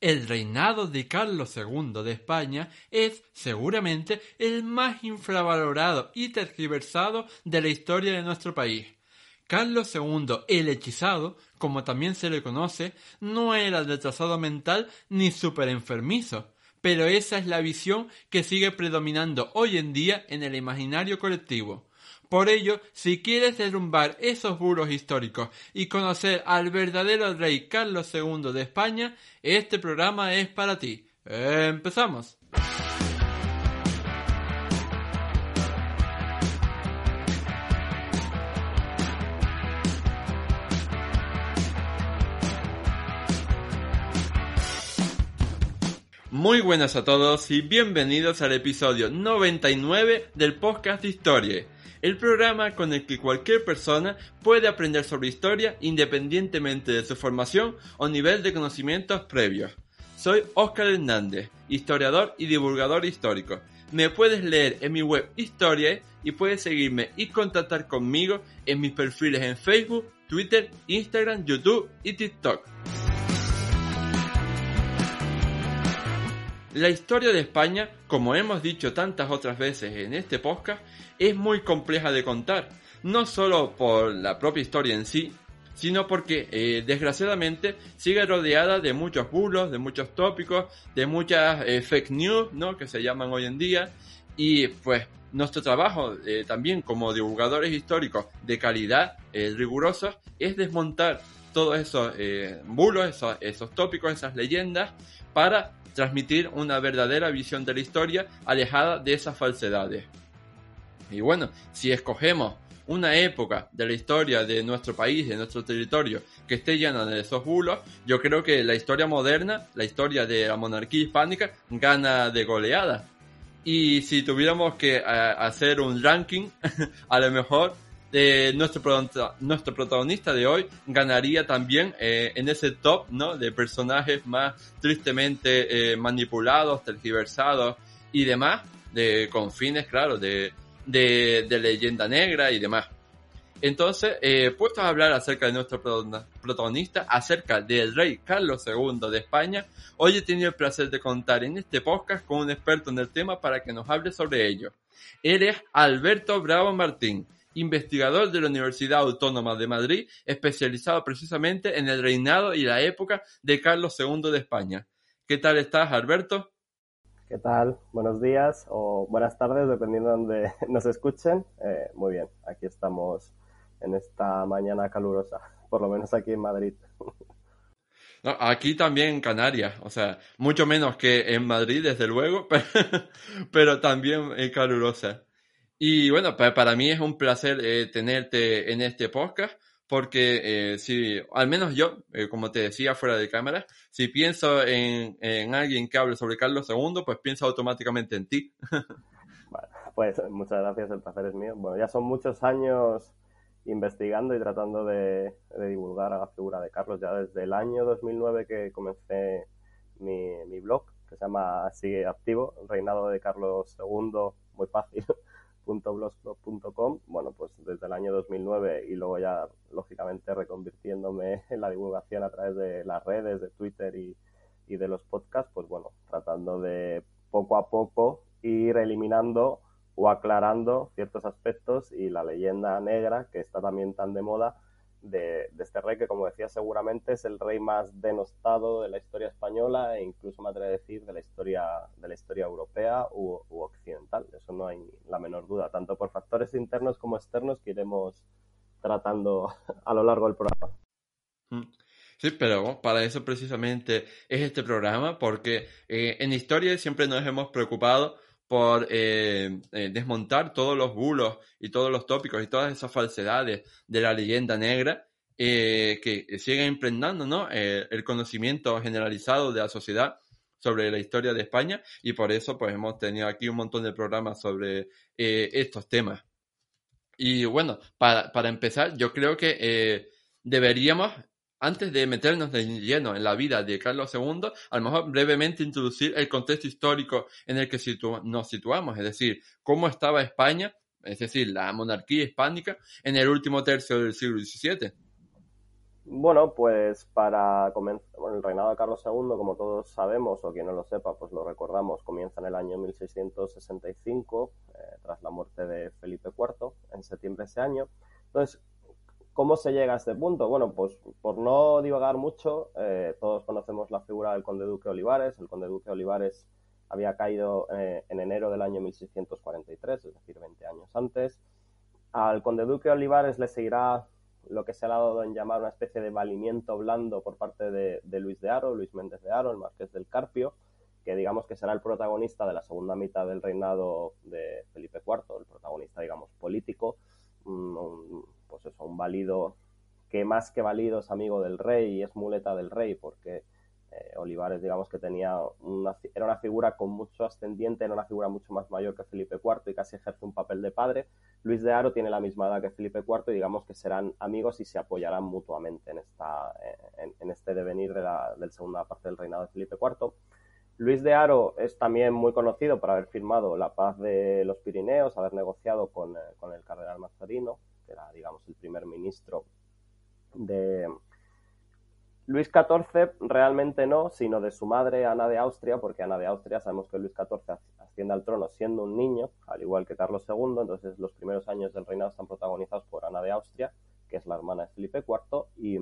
El reinado de Carlos II de España es seguramente el más infravalorado y tergiversado de la historia de nuestro país. Carlos II el hechizado, como también se le conoce, no era retrasado mental ni enfermizo, pero esa es la visión que sigue predominando hoy en día en el imaginario colectivo. Por ello, si quieres derrumbar esos bulos históricos y conocer al verdadero rey Carlos II de España, este programa es para ti. ¡Empezamos! Muy buenas a todos y bienvenidos al episodio 99 del podcast de Historia el programa con el que cualquier persona puede aprender sobre historia independientemente de su formación o nivel de conocimientos previos. Soy Oscar Hernández, historiador y divulgador histórico. Me puedes leer en mi web Historia y puedes seguirme y contactar conmigo en mis perfiles en Facebook, Twitter, Instagram, YouTube y TikTok. La historia de España, como hemos dicho tantas otras veces en este podcast, es muy compleja de contar, no solo por la propia historia en sí, sino porque eh, desgraciadamente sigue rodeada de muchos bulos, de muchos tópicos, de muchas eh, fake news, ¿no? Que se llaman hoy en día. Y pues nuestro trabajo eh, también como divulgadores históricos de calidad rigurosos es desmontar todos esos bulos, esos, esos tópicos, esas leyendas, para transmitir una verdadera visión de la historia alejada de esas falsedades. Y bueno, si escogemos una época de la historia de nuestro país, de nuestro territorio, que esté llena de esos bulos, yo creo que la historia moderna, la historia de la monarquía hispánica, gana de goleada. Y si tuviéramos que eh, hacer un ranking, a lo mejor nuestro, nuestro protagonista de hoy ganaría también eh, en ese top ¿no? de personajes más tristemente eh, manipulados, tergiversados y demás, de, con fines, claro, de, de, leyenda negra y demás. Entonces, eh, puestos a hablar acerca de nuestro protagonista, acerca del rey Carlos II de España, hoy he tenido el placer de contar en este podcast con un experto en el tema para que nos hable sobre ello. Él es Alberto Bravo Martín, investigador de la Universidad Autónoma de Madrid, especializado precisamente en el reinado y la época de Carlos II de España. ¿Qué tal estás, Alberto? ¿Qué tal? Buenos días o buenas tardes, dependiendo de donde nos escuchen. Eh, muy bien, aquí estamos en esta mañana calurosa, por lo menos aquí en Madrid. aquí también en Canarias, o sea, mucho menos que en Madrid, desde luego, pero, pero también calurosa. Y bueno, para, mí es un placer eh, tenerte en este podcast porque eh, si, al menos yo, eh, como te decía fuera de cámara, si pienso en, en, alguien que hable sobre Carlos II, pues pienso automáticamente en ti. bueno, pues muchas gracias, el placer es mío. Bueno, ya son muchos años investigando y tratando de, de, divulgar a la figura de Carlos, ya desde el año 2009 que comencé mi, mi blog, que se llama Sigue Activo, Reinado de Carlos II, muy fácil blogspot.com, bueno, pues desde el año 2009 y luego ya, lógicamente, reconvirtiéndome en la divulgación a través de las redes, de Twitter y, y de los podcasts, pues bueno, tratando de poco a poco ir eliminando o aclarando ciertos aspectos y la leyenda negra, que está también tan de moda, de, este rey que, como decía, seguramente es el rey más denostado de la historia española e incluso me atrevo a decir de la historia, de la historia europea u, occidental. Eso no hay la menor duda, tanto por factores internos como externos que iremos tratando a lo largo del programa. Mm. Sí, pero para eso precisamente es este programa, porque eh, en historia siempre nos hemos preocupado por eh, eh, desmontar todos los bulos y todos los tópicos y todas esas falsedades de la leyenda negra eh, que siguen impregnando ¿no? el conocimiento generalizado de la sociedad sobre la historia de España y por eso pues hemos tenido aquí un montón de programas sobre estos temas. Y bueno, para, para empezar, yo creo que deberíamos antes de meternos de lleno en la vida de Carlos II, a lo mejor brevemente introducir el contexto histórico en el que nos situamos, es decir, cómo estaba España, es decir, la monarquía hispánica, en el último tercio del siglo XVII. Bueno, pues para comenzar, el reinado de Carlos II, como todos sabemos, o quien no lo sepa, pues lo recordamos, comienza en el año 1665, eh, tras la muerte de Felipe IV, en septiembre de ese año. Entonces, ¿cómo se llega a este punto? Bueno, pues por no divagar mucho, eh, todos conocemos la figura del conde duque Olivares. El conde duque Olivares había caído eh, en enero del año 1643, es decir, 20 años antes. Al conde duque Olivares le seguirá lo que se ha dado en llamar una especie de valimiento blando por parte de, Luis de Haro, Luis Méndez de Haro, el marqués del Carpio, que digamos que será el protagonista de la segunda mitad del reinado de Felipe IV, el protagonista, digamos, político, pues eso, un válido que más que válido es amigo del rey y es muleta del rey, porque eh, Olivares, digamos que tenía una, era una figura con mucho ascendiente, era una figura mucho más mayor que Felipe IV y casi ejerce un papel de padre. Luis de Haro tiene la misma edad que Felipe IV y digamos que serán amigos y se apoyarán mutuamente en, esta, en, este devenir de la, segunda parte del reinado de Felipe IV. Luis de Haro es también muy conocido por haber firmado la paz de los Pirineos, haber negociado con, eh, con el cardenal Mazarino, era, digamos, el primer ministro de, Luis XIV realmente no, sino de su madre Ana de Austria, porque Ana de Austria sabemos que Luis XIV asciende al trono siendo un niño, al igual que Carlos II, entonces los primeros años del reinado están protagonizados por Ana de Austria, que es la hermana de Felipe IV y,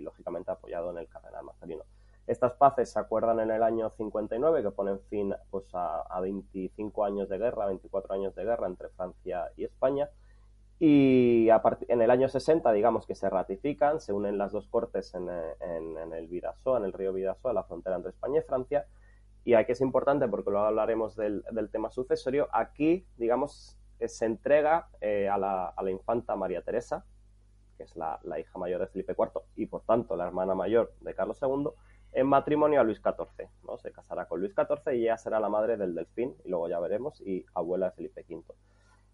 lógicamente apoyado en el cardenal Mazarino. Estas paces se acuerdan en el año 59, que ponen fin pues, a, a 25 años de guerra, 24 años de guerra entre Francia y España, y en el año 60, digamos que se ratifican, se unen las dos cortes en, el en el río la frontera entre España y Francia. Y aquí es importante, porque luego hablaremos del, tema sucesorio, aquí, digamos, eh, se entrega eh, a, la, infanta María Teresa, que es la, hija mayor de Felipe IV y por tanto la hermana mayor de Carlos II, en matrimonio a Luis XIV. ¿no? Se casará con Luis XIV y ella será la madre del Delfín, y luego ya veremos, y abuela de Felipe V.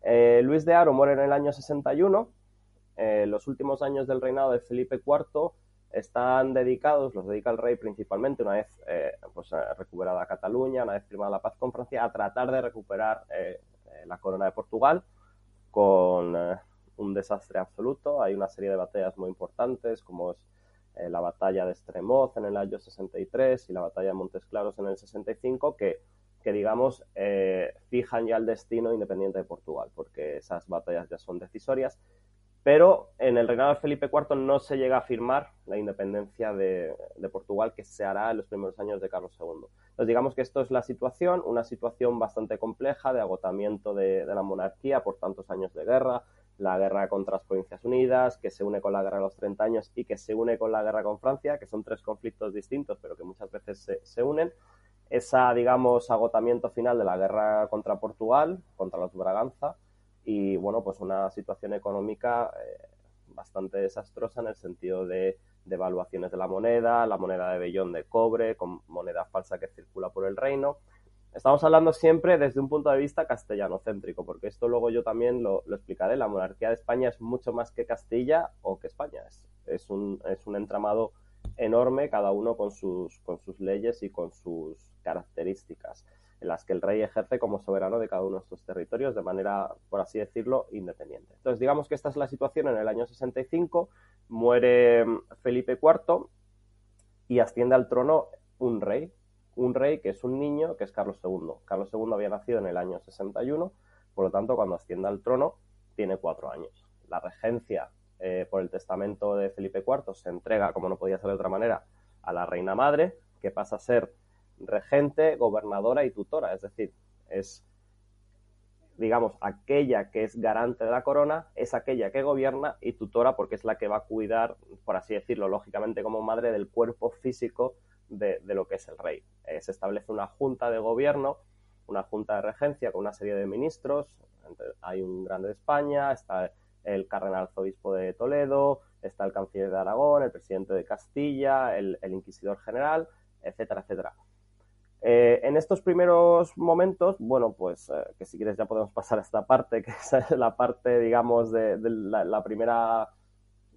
Eh, Luis de Haro muere en el año 61. Eh, los últimos años del reinado de Felipe IV están dedicados, los dedica el rey principalmente, una vez eh, pues, recuperada Cataluña, una vez firmada la paz con Francia, a tratar de recuperar la corona de Portugal con un desastre absoluto. Hay una serie de batallas muy importantes, como es la batalla de Estremoz en el año 63 y la batalla de Montes Claros en el 65, que que digamos eh, fijan ya el destino independiente de Portugal, porque esas batallas ya son decisorias. Pero en el reinado de Felipe IV no se llega a firmar la independencia de, Portugal, que se hará en los primeros años de Carlos II. Entonces, digamos que esto es la situación, una situación bastante compleja de agotamiento de, de la monarquía por tantos años de guerra, la guerra contra las Provincias Unidas, que se une con la guerra de los 30 años y que se une con la guerra con Francia, que son tres conflictos distintos, pero que muchas veces se, se unen esa, digamos, agotamiento final de la guerra contra Portugal, contra los Braganza, y bueno, pues una situación económica eh, bastante desastrosa en el sentido de devaluaciones de, la moneda, la moneda de vellón de cobre, con moneda falsa que circula por el reino. Estamos hablando siempre desde un punto de vista castellano-céntrico, porque esto luego yo también lo, explicaré. La monarquía de España es mucho más que Castilla o que España. Es, es, un, es un entramado enorme, cada uno con sus, con sus leyes y con sus características, en las que el rey ejerce como soberano de cada uno de estos territorios de manera, por así decirlo, independiente. Entonces, digamos que esta es la situación en el año 65, muere mm, Felipe IV y asciende al trono un rey, un rey que es un niño, que es Carlos II. Carlos II había nacido en el año 61, por lo tanto, cuando asciende al trono, tiene cuatro años. La regencia eh, por el testamento de Felipe IV se entrega, como no podía ser de otra manera, a la reina madre, que pasa a ser regente, gobernadora y tutora, es decir, es, digamos, aquella que es garante de la corona, es aquella que gobierna y tutora porque es la que va a cuidar, por así decirlo, lógicamente como madre del cuerpo físico de, lo que es el rey. Eh, se establece una junta de gobierno, una junta de regencia con una serie de ministros, hay un grande de España, está el cardenal arzobispo de Toledo, está el canciller de Aragón, el presidente de Castilla, el inquisidor general, etcétera, etcétera. Eh, en estos primeros momentos, bueno, pues eh, que si quieres ya podemos pasar a esta parte, que es la parte, digamos, de, la, primera,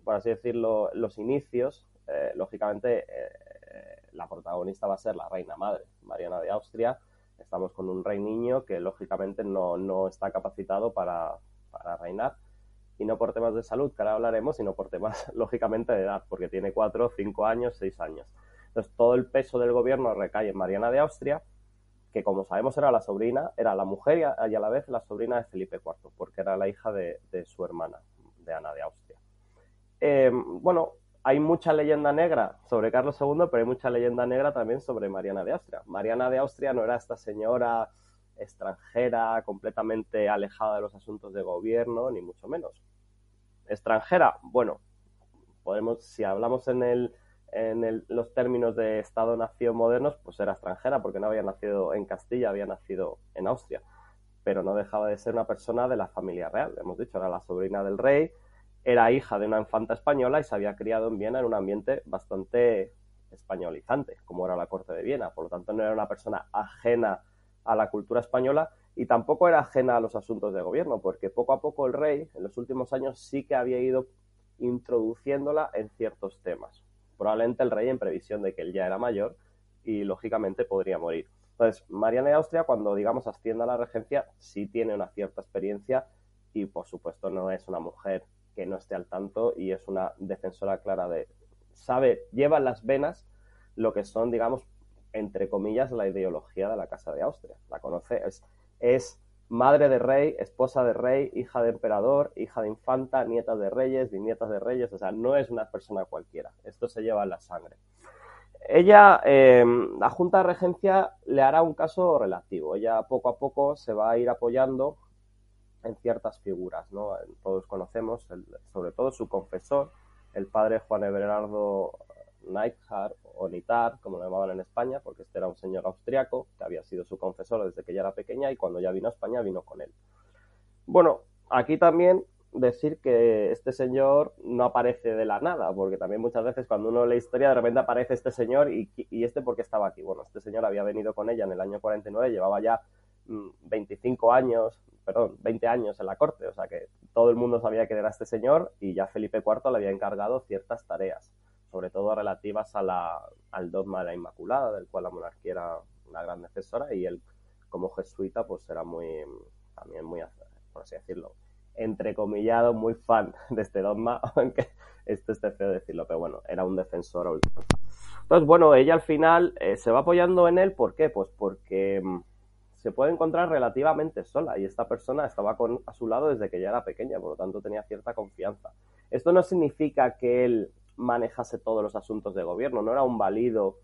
por así decirlo, los inicios. Eh, lógicamente, la protagonista va a ser la reina madre, Mariana de Austria. Estamos con un rey niño que, lógicamente, no, no está capacitado para, para reinar. Y no por temas de salud, que ahora hablaremos, sino por temas, lógicamente, de edad, porque tiene cuatro, cinco años, seis años. Entonces, todo el peso del gobierno recae en Mariana de Austria, que como sabemos era la sobrina, era la mujer y a, la vez la sobrina de Felipe IV, porque era la hija de, su hermana, de Ana de Austria. Em, bueno, hay mucha leyenda negra sobre Carlos II, pero hay mucha leyenda negra también sobre Mariana de Austria. Mariana de Austria no era esta señora extranjera, completamente alejada de los asuntos de gobierno, ni mucho menos. Extranjera, bueno, podemos, si hablamos en el en los términos de Estado-nación modernos, pues era extranjera porque no había nacido en Castilla, había nacido en Austria. Pero no dejaba de ser una persona de la familia real. Hemos dicho, era la sobrina del rey, era hija de una infanta española y se había criado en Viena en un ambiente bastante españolizante, como era la corte de Viena. Por lo tanto, no era una persona ajena a la cultura española y tampoco era ajena a los asuntos de gobierno, porque poco a poco el rey, en los últimos años, sí que había ido introduciéndola en ciertos temas probablemente el rey en previsión de que él ya era mayor y lógicamente podría morir. Entonces, Mariana de Austria, cuando digamos asciende a la regencia, sí tiene una cierta experiencia y por supuesto no es una mujer que no esté al tanto y es una defensora clara de, sabe, lleva en las venas lo que son, digamos, entre comillas, la ideología de la Casa de Austria. La conoce, es, es madre de rey, esposa de rey, hija de emperador, hija de infanta, nieta de reyes, bisnietas de reyes, o sea, no es una persona cualquiera, esto se lleva en la sangre. Ella, eh, la Junta de Regencia le hará un caso relativo, ella poco a poco se va a ir apoyando en ciertas figuras, ¿no? Todos conocemos, sobre todo su confesor, el padre Juan Everardo Neidhart o Nitar, como lo llamaban en España, porque este era un señor austriaco que había sido su confesor desde que ya era pequeña y cuando ya vino a España vino con él. Bueno, aquí también decir que este señor no aparece de la nada, porque también muchas veces cuando uno lee historia de repente aparece este señor y, y este porque estaba aquí. Bueno, este señor había venido con ella en el año 49, llevaba ya 25 mm, años, perdón, 20 años en la corte, o sea que todo el mundo sabía que era este señor y ya Felipe IV le había encargado ciertas tareas sobre todo relativas al dogma de la Inmaculada, del cual la monarquía era una gran defensora y él como jesuita pues era muy, también muy, por así decirlo, entrecomillado, muy fan de este dogma, aunque esto esté feo decirlo, pero bueno, era un defensor. Entonces, bueno, ella al final eh, se va apoyando en él, ¿por qué? Pues porque mm, se puede encontrar relativamente sola y esta persona estaba con, a su lado desde que ya era pequeña, por lo tanto tenía cierta confianza. Esto no significa que él manejase todos los asuntos de gobierno, no era un válido,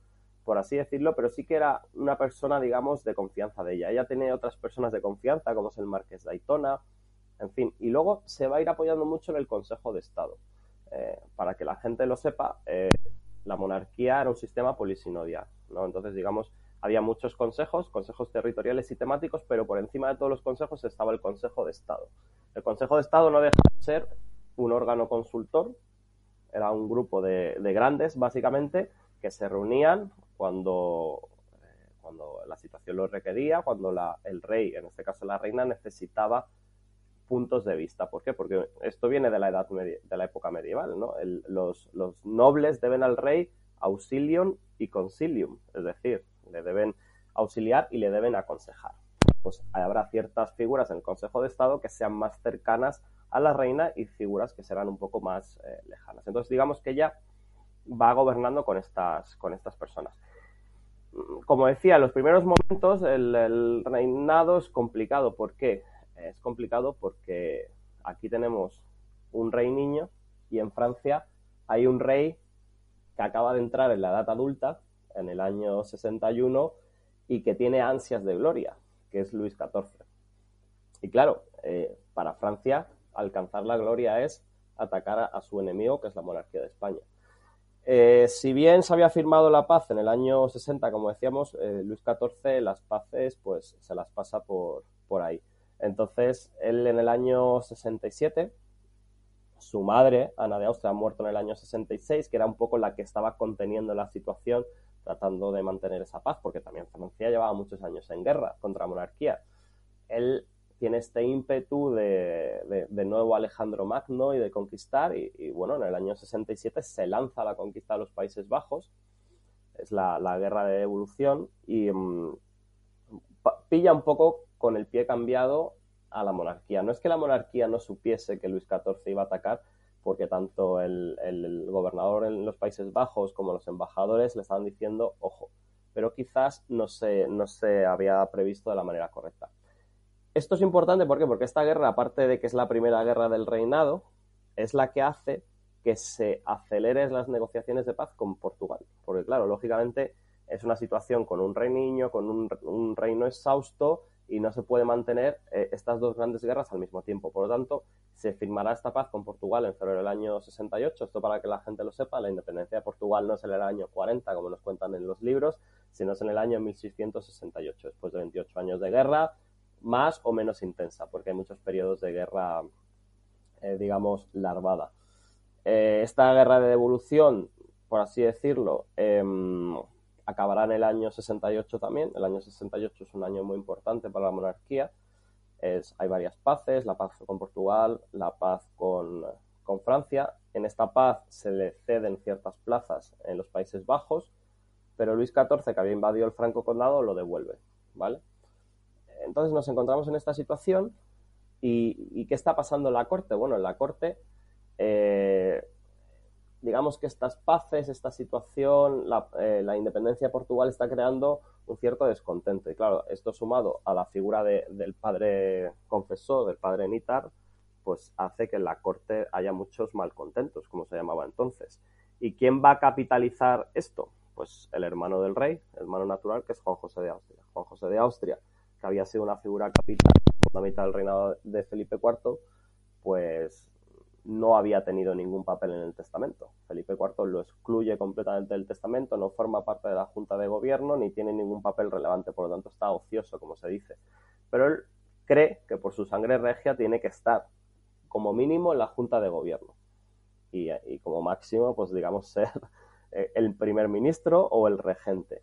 por así decirlo, pero sí que era una persona, digamos, de confianza de ella. Ella tenía otras personas de confianza, como es el Marqués de en fin, y luego se va a ir apoyando mucho en el Consejo de Estado. Eh, para que la gente lo sepa, eh, la monarquía era un sistema polisinodial, ¿no? Entonces, digamos, había muchos consejos, consejos territoriales y temáticos, pero por encima de todos los consejos estaba el Consejo de Estado. El Consejo de Estado no deja de ser un órgano consultor era un grupo de, grandes, básicamente, que se reunían cuando, eh, cuando la situación lo requería, cuando la, el rey, en este caso la reina, necesitaba puntos de vista. ¿Por qué? Porque esto viene de la edad de la época medieval, los, los, nobles deben al rey auxilium y concilium, es decir, le deben auxiliar y le deben aconsejar. Pues habrá ciertas figuras en el Consejo de Estado que sean más cercanas a la reina y figuras que serán un poco más eh, lejanas. Entonces, digamos que ella va gobernando con estas, con estas personas. Como decía, en los primeros momentos el, reinado es complicado. ¿Por qué? Es complicado porque aquí tenemos un rey niño y en Francia hay un rey que acaba de entrar en la edad adulta, en el año 61, y que tiene ansias de gloria, que es Luis XIV. Y claro, eh, para Francia alcanzar la gloria es atacar a, su enemigo, que es la monarquía de España. Eh, si bien se había firmado la paz en el año 60, como decíamos, eh, Luis XIV las paces pues se las pasa por, por ahí. Entonces, él en el año 67, su madre, Ana de Austria, ha muerto en el año 66, que era un poco la que estaba conteniendo la situación, tratando de mantener esa paz, porque también Francia llevaba muchos años en guerra contra monarquía. Él tiene este ímpetu de, de, nuevo Alejandro Magno y de conquistar. Y, bueno, en el año 67 se lanza la conquista de los Países Bajos. Es la, guerra de evolución y mm, pilla un poco con el pie cambiado a la monarquía. No es que la monarquía no supiese que Luis XIV iba a atacar, porque tanto el, gobernador en los Países Bajos como los embajadores le estaban diciendo, ojo, pero quizás no se, no se había previsto de la manera correcta. Esto es importante ¿por porque esta guerra, aparte de que es la primera guerra del reinado, es la que hace que se aceleren las negociaciones de paz con Portugal. Porque claro, lógicamente es una situación con un rey niño, con un, reino exhausto y no se puede mantener eh, estas dos grandes guerras al mismo tiempo. Por lo tanto, se firmará esta paz con Portugal en febrero del año 68. Esto para que la gente lo sepa, la independencia de Portugal no es en el año 40, como nos cuentan en los libros, sino es en el año 1668, después de 28 años de guerra, más o menos intensa, porque hay muchos periodos de guerra, eh, digamos, larvada. Eh, esta guerra de devolución, por así decirlo, em, acabará en el año 68 también. El año 68 es un año muy importante para la monarquía. Es, hay varias paces, la paz con Portugal, la paz con, con Francia. En esta paz se le ceden ciertas plazas en los Países Bajos, pero Luis XIV, que había invadido el Franco Condado, lo devuelve, ¿vale? Entonces nos encontramos en esta situación y, ¿qué está pasando en la corte? Bueno, en la corte eh, digamos que estas paces, esta situación, eh, la, independencia de Portugal está creando un cierto descontento. Y claro, esto sumado a la figura del padre confesor, del padre Nitar, pues hace que en la corte haya muchos malcontentos, como se llamaba entonces. ¿Y quién va a capitalizar esto? Pues el hermano del rey, el hermano natural, que es Juan José de Austria. Juan José de Austria, que había sido una figura capital mitad del reinado de Felipe IV, pues no había tenido ningún papel en el testamento. Felipe IV lo excluye completamente del testamento, no forma parte de la Junta de Gobierno ni tiene ningún papel relevante, por lo tanto está ocioso, como se dice. Pero él cree que por su sangre regia tiene que estar, como mínimo, en la Junta de Gobierno. Y, y como máximo, pues digamos, ser el primer ministro o el regente.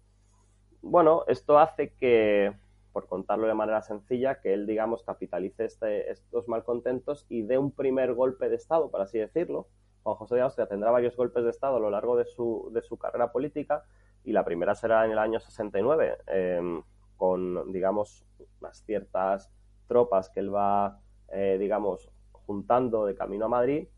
Bueno, esto hace que por contarlo de manera sencilla, que él, digamos, capitalice este, estos malcontentos y dé un primer golpe de Estado, por así decirlo. Juan José de Austria tendrá varios golpes de Estado a lo largo de su, de su carrera política y la primera será en el año 69, em, con, digamos, unas ciertas tropas que él va, eh, digamos, juntando de camino a Madrid,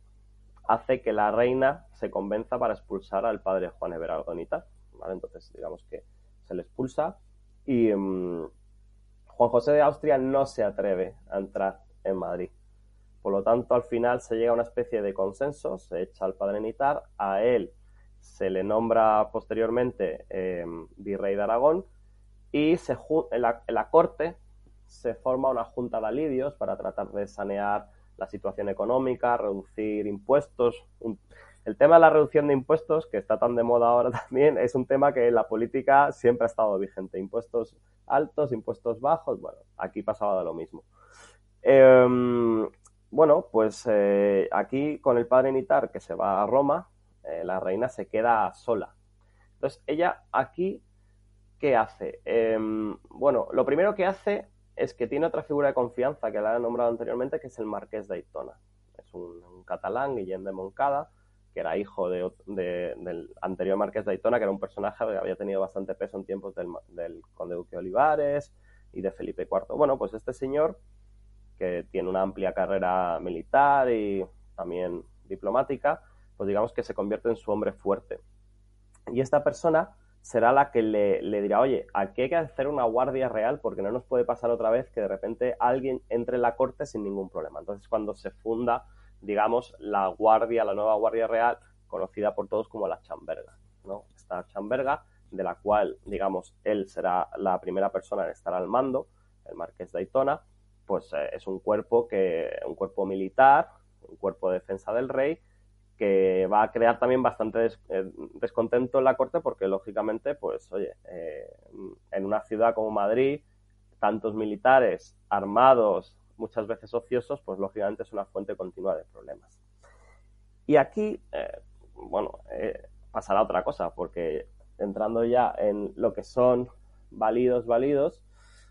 hace que la reina se convenza para expulsar al padre Juan Everardonita. ¿vale? Entonces, digamos que se le expulsa y, em, Juan José de Austria no se atreve a entrar en Madrid. Por lo tanto, al final se llega a una especie de consenso, se echa al padre Nitar, a él se le nombra posteriormente em, virrey de Aragón y se, en, la, corte se forma una junta de alivios para tratar de sanear la situación económica, reducir impuestos, el tema de la reducción de impuestos, que está tan de moda ahora también, es un tema que en la política siempre ha estado vigente. Impuestos altos, impuestos bajos, bueno, aquí pasaba de lo mismo. Em, bueno, pues eh, aquí con el padre Nitar que se va a Roma, eh, la reina se queda sola. Entonces, ella aquí, ¿qué hace? Em, bueno, lo primero que hace es que tiene otra figura de confianza que la he nombrado anteriormente, que es el marqués de Aitona. Es un, un catalán, Guillem de Moncada, que era hijo del anterior marqués de Aitona, que era un personaje que había tenido bastante peso en tiempos del, conde duque Olivares y de Felipe IV. Bueno, pues este señor, que tiene una amplia carrera militar y también diplomática, pues digamos que se convierte en su hombre fuerte. Y esta persona será la que le, le, dirá, oye, aquí hay que hacer una guardia real porque no nos puede pasar otra vez que de repente alguien entre en la corte sin ningún problema. Entonces, cuando se funda digamos, la guardia, la nueva guardia real, conocida por todos como la chamberga, ¿no? Esta chamberga, de la cual, digamos, él será la primera persona en estar al mando, el marqués de Aitona, pues eh, es un cuerpo que, un cuerpo militar, un cuerpo de defensa del rey, que va a crear también bastante eh, descontento en la corte porque lógicamente, pues oye, eh, en una ciudad como Madrid, tantos militares armados muchas veces ociosos, pues lógicamente es una fuente continua de problemas. Y aquí, eh, bueno, eh, pasará otra cosa, porque entrando ya en lo que son válidos, válidos,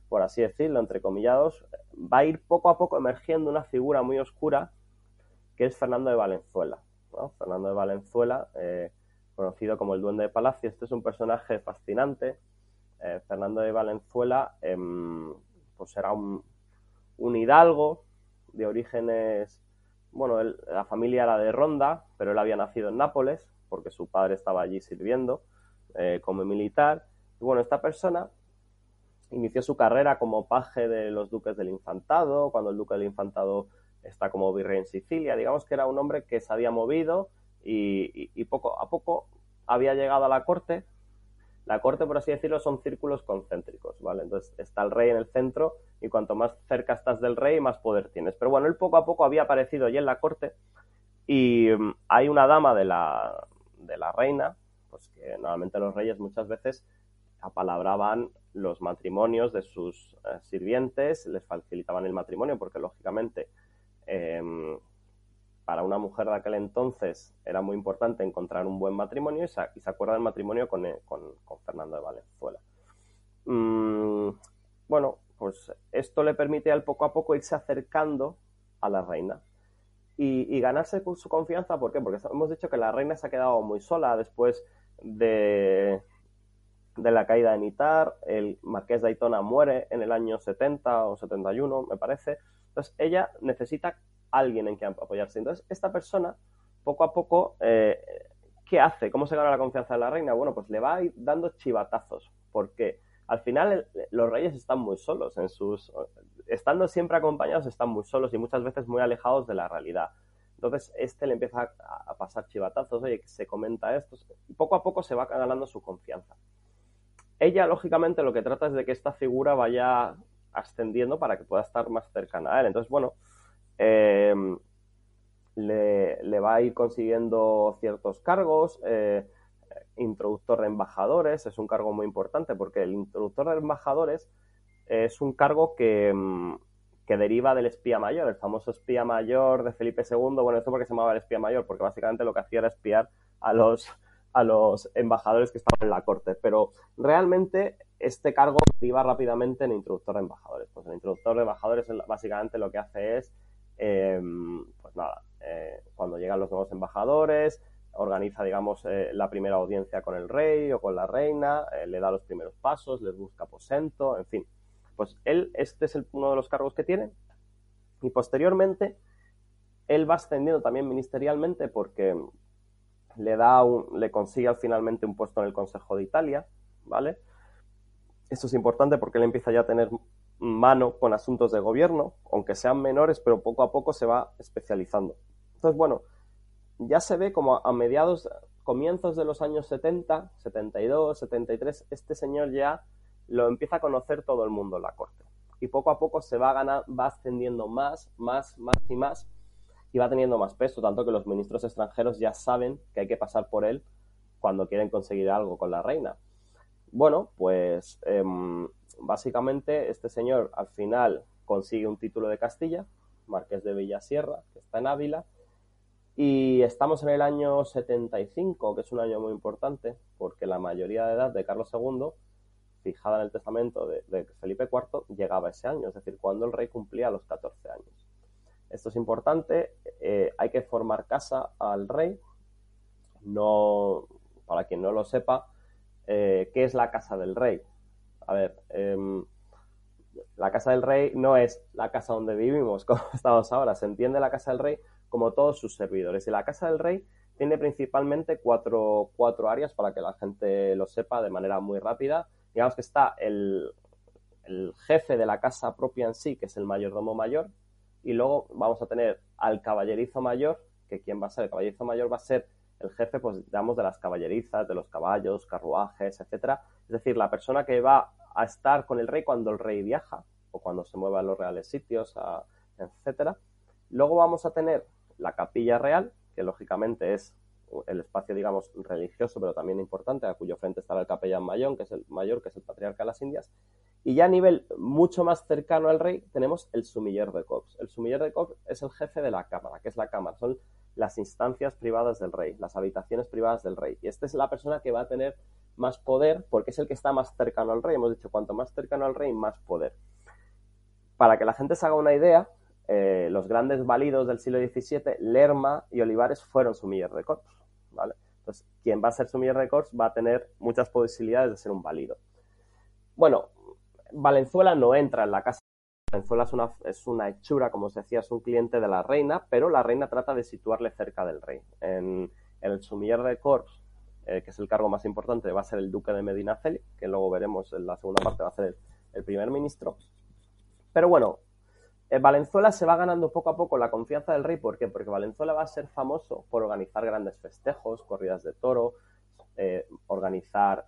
por así decirlo, entrecomillados, va a ir poco a poco emergiendo una figura muy oscura que es Fernando de Valenzuela. Fernando de Valenzuela, eh, conocido como el Duende de Palacio, este es un personaje fascinante. Fernando de Valenzuela, em, pues era un, un hidalgo de orígenes, bueno, la familia era de Ronda, pero él había nacido en Nápoles porque su padre estaba allí sirviendo eh, como militar. Y bueno, esta persona inició su carrera como paje de los duques del infantado, cuando el duque del infantado está como virrey en Sicilia. Digamos que era un hombre que se había movido y, poco a poco había llegado a la corte. La corte, por así decirlo, son círculos concéntricos, ¿vale? Entonces está el rey en el centro y cuanto más cerca estás del rey, más poder tienes. Pero bueno, él poco a poco había aparecido allí en la corte y mm, hay una dama de la, de la reina, pues que normalmente los reyes muchas veces apalabraban los matrimonios de sus eh, sirvientes, les facilitaban el matrimonio porque lógicamente em, para una mujer de aquel entonces era muy importante encontrar un buen matrimonio y se, acuerda del matrimonio con, eh, Fernando de Valenzuela. Mm, bueno, pues esto le permite al poco a poco irse acercando a la reina y, ganarse su confianza. ¿Por qué? Porque hemos dicho que la reina se ha quedado muy sola después de, la caída de Nitar. El marqués de Aitona muere en el año 70 o 71, me parece. Entonces ella necesita alguien en quien apoyarse. Entonces esta persona, poco a poco, eh, ¿qué hace? ¿Cómo se gana la confianza de la reina? Bueno, pues le va a ir dando chivatazos. porque Al final los reyes están muy solos sus estando siempre acompañados están muy solos y muchas veces muy alejados de la realidad. Entonces, este le empieza a, pasar chivatazos, oye, se comenta esto, y poco a poco se va ganando su confianza. Ella, lógicamente, lo que trata es de que esta figura vaya ascendiendo para que pueda estar más cercana a él. Entonces, bueno, em, le, va a ir consiguiendo ciertos cargos. Eh, introductor de embajadores es un cargo muy importante porque el introductor de embajadores es un cargo que, mm, que, deriva del espía mayor, el famoso espía mayor de Felipe II. Bueno, esto porque se llamaba el espía mayor, porque básicamente lo que hacía era espiar a los, a los embajadores que estaban en la corte. Pero realmente este cargo deriva rápidamente en introductor de embajadores. Pues el introductor de embajadores básicamente lo que hace es, em, pues nada, eh, cuando llegan los nuevos embajadores, organiza, digamos, eh, la primera audiencia con el rey o con la reina, eh, le da los primeros pasos, les busca aposento, en fin. Pues él, este es uno de los cargos que tiene. Y posteriormente, él va ascendiendo también ministerialmente porque le da un, le consigue finalmente un puesto en el Consejo de Italia, ¿vale? Esto es importante porque él empieza ya a tener mano con asuntos de gobierno, aunque sean menores, pero poco a poco se va especializando. Entonces, bueno, ya se ve como a mediados, comienzos de los años 70, 72, 73, este señor ya lo empieza a conocer todo el mundo en la corte. Y poco a poco se va, ganar, va ascendiendo más, más, más y más y va teniendo más peso, tanto que los ministros extranjeros ya saben que hay que pasar por él cuando quieren conseguir algo con la reina. Bueno, pues em, básicamente este señor al final consigue un título de Castilla, Marqués de Villasierra, que está en Ávila, y estamos en el año 75, que es un año muy importante, porque la mayoría de edad de Carlos II fijada en el testamento de, Felipe IV llegaba ese año, es decir, cuando el rey cumplía los 14 años. Esto es importante, eh, hay que formar casa al rey. No, para quien no lo sepa, eh, ¿qué es la casa del rey? A ver, em, la casa del rey no es la casa donde vivimos, como estamos ahora. Se entiende la casa del rey como todos sus servidores. Y la casa del rey tiene principalmente cuatro, cuatro áreas para que la gente lo sepa de manera muy rápida digamos que está el, jefe de la casa propia en sí, que es el mayordomo mayor, y luego vamos a tener al caballerizo mayor, que quién va a ser el caballerizo mayor va a ser el jefe, pues digamos, de las caballerizas, de los caballos, carruajes, etcétera. Es decir, la persona que va a estar con el rey cuando el rey viaja o cuando se mueva a los reales sitios, etcétera. Luego vamos a tener la capilla real, que lógicamente es el espacio, digamos, religioso, pero también importante, a cuyo frente estará el capellán mayor, que es el mayor, que es el patriarca de las Indias. Y ya a nivel mucho más cercano al rey, tenemos el sumiller de Cox. El sumiller de Cox es el jefe de la cámara, que es la cámara, son las instancias privadas del rey, las habitaciones privadas del rey. Y esta es la persona que va a tener más poder porque es el que está más cercano al rey. Hemos dicho, cuanto más cercano al rey, más poder. Para que la gente se haga una idea, eh, los grandes válidos del siglo XVII, Lerma y Olivares, fueron sumiller de Cox. ¿vale? Entonces, quien va a ser Sumiller Records va a tener muchas posibilidades de ser un válido. Bueno, Valenzuela no entra en la casa Valenzuela es una, es una hechura, como se decía, es un cliente de la reina, pero la reina trata de situarle cerca del rey. En, el sumiller de Corps, eh, que es el cargo más importante, va a ser el duque de Medinaceli, que luego veremos en la segunda parte, va a ser el, primer ministro. Pero bueno, Valenzuela se va ganando poco a poco la confianza del rey. ¿Por qué? Porque Valenzuela va a ser famoso por organizar grandes festejos, corridas de toro, eh, organizar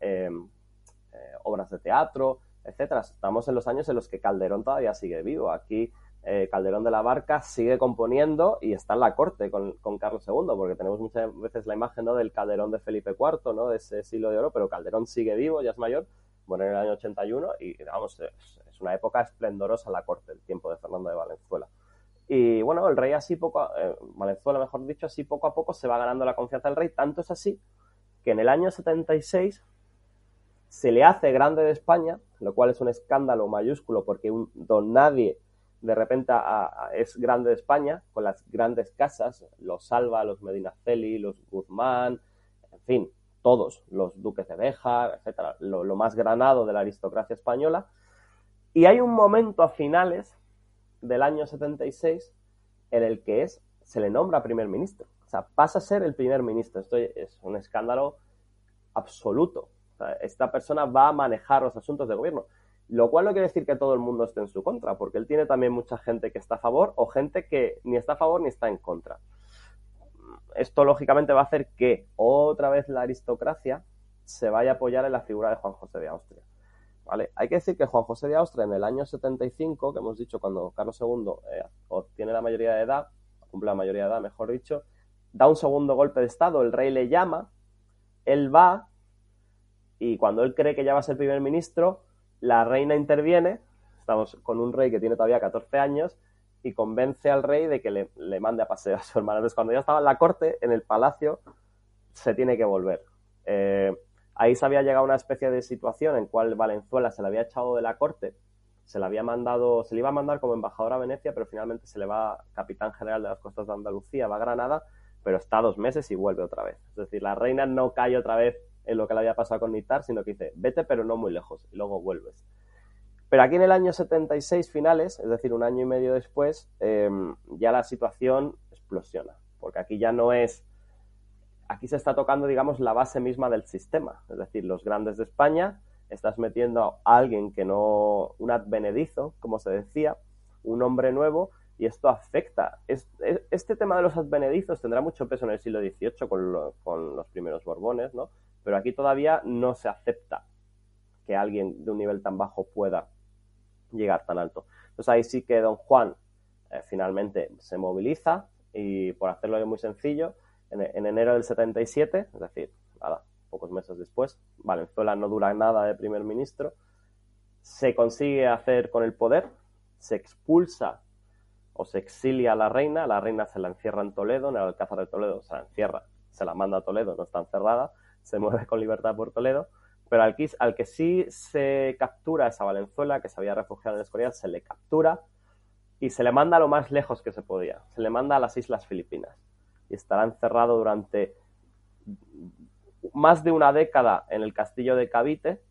obras de teatro, etcétera. Estamos en los años en los que Calderón todavía sigue vivo. Aquí eh, Calderón de la Barca sigue componiendo y está en la corte con, Carlos II, porque tenemos muchas veces la imagen ¿no? del Calderón de Felipe IV, ¿no? de ese siglo de oro, pero Calderón sigue vivo, ya es mayor, bueno, en el año 81, y vamos, es, una época esplendorosa la corte, el tiempo de Fernando de Valenzuela. Y bueno, el rey así poco, eh, Valenzuela mejor dicho, así poco a poco se va ganando la confianza del rey, tanto es así que en el año 76 se le hace grande de España, lo cual es un escándalo mayúsculo porque un don nadie de repente es grande de España, con las grandes casas, los Salva, los Medinaceli, los Guzmán, en fin, todos, los duques de Béjar, etcétera, lo, más granado de la aristocracia española. Y hay un momento a finales del año 76 en el que es, se le nombra primer ministro. O sea, pasa a ser el primer ministro. Esto es un escándalo absoluto esta persona va a manejar los asuntos de gobierno. Lo cual no quiere decir que todo el mundo esté en su contra, porque él tiene también mucha gente que está a favor o gente que ni está a favor ni está en contra. Esto lógicamente va a hacer que otra vez la aristocracia se vaya a apoyar en la figura de Juan José de Austria. Hay que decir que Juan José de Austria en el año 75, que hemos dicho cuando Carlos II eh, obtiene la mayoría de edad, cumple la mayoría de edad, mejor dicho, da un segundo golpe de Estado, el rey le llama, él va, y cuando él cree que ya va a ser primer ministro, la reina interviene, estamos con un rey que tiene todavía 14 años, y convence al rey de que le, mande a pasear a su hermana. Entonces, cuando ya estaba en la corte, en el palacio, se tiene que volver. Eh, ahí se había llegado a una especie de situación en cual Valenzuela se le había echado de la corte, se le había mandado, se le iba a mandar como embajador a Venecia, pero finalmente se le va capitán general de las costas de Andalucía, va a Granada, pero está dos meses y vuelve otra vez. Es decir, la reina no cae otra vez en lo que le había pasado con Nitar, sino que dice, vete pero no muy lejos, y luego vuelves. Pero aquí en el año 76 finales, es decir, un año y medio después, em, ya la situación explosiona, porque aquí ya no es, aquí se está tocando, digamos, la base misma del sistema, es decir, los grandes de España, estás metiendo a alguien que no, un advenedizo, como se decía, un hombre nuevo, y esto afecta. este tema de los advenedizos tendrá mucho peso en el siglo XVIII con, con los primeros Borbones, ¿no? Pero aquí todavía no se acepta que alguien de un nivel tan bajo pueda llegar tan alto. Entonces ahí sí que don Juan eh, finalmente se moviliza y por hacerlo muy sencillo, en, enero del 77, es decir, pocos meses después, Valenzuela no dura nada de primer ministro, se consigue hacer con el poder, se expulsa o se exilia a la reina, la reina se la encierra en Toledo, en el Alcázar de Toledo, se la encierra, se la manda a Toledo, no está encerrada, se mueve con libertad por Toledo, pero al que, al que sí se captura esa Valenzuela, que se había refugiado en Escorial, se le captura y se le manda lo más lejos que se podía. Se le manda a las Islas Filipinas y estará encerrado durante más de una década en el castillo de Cavite,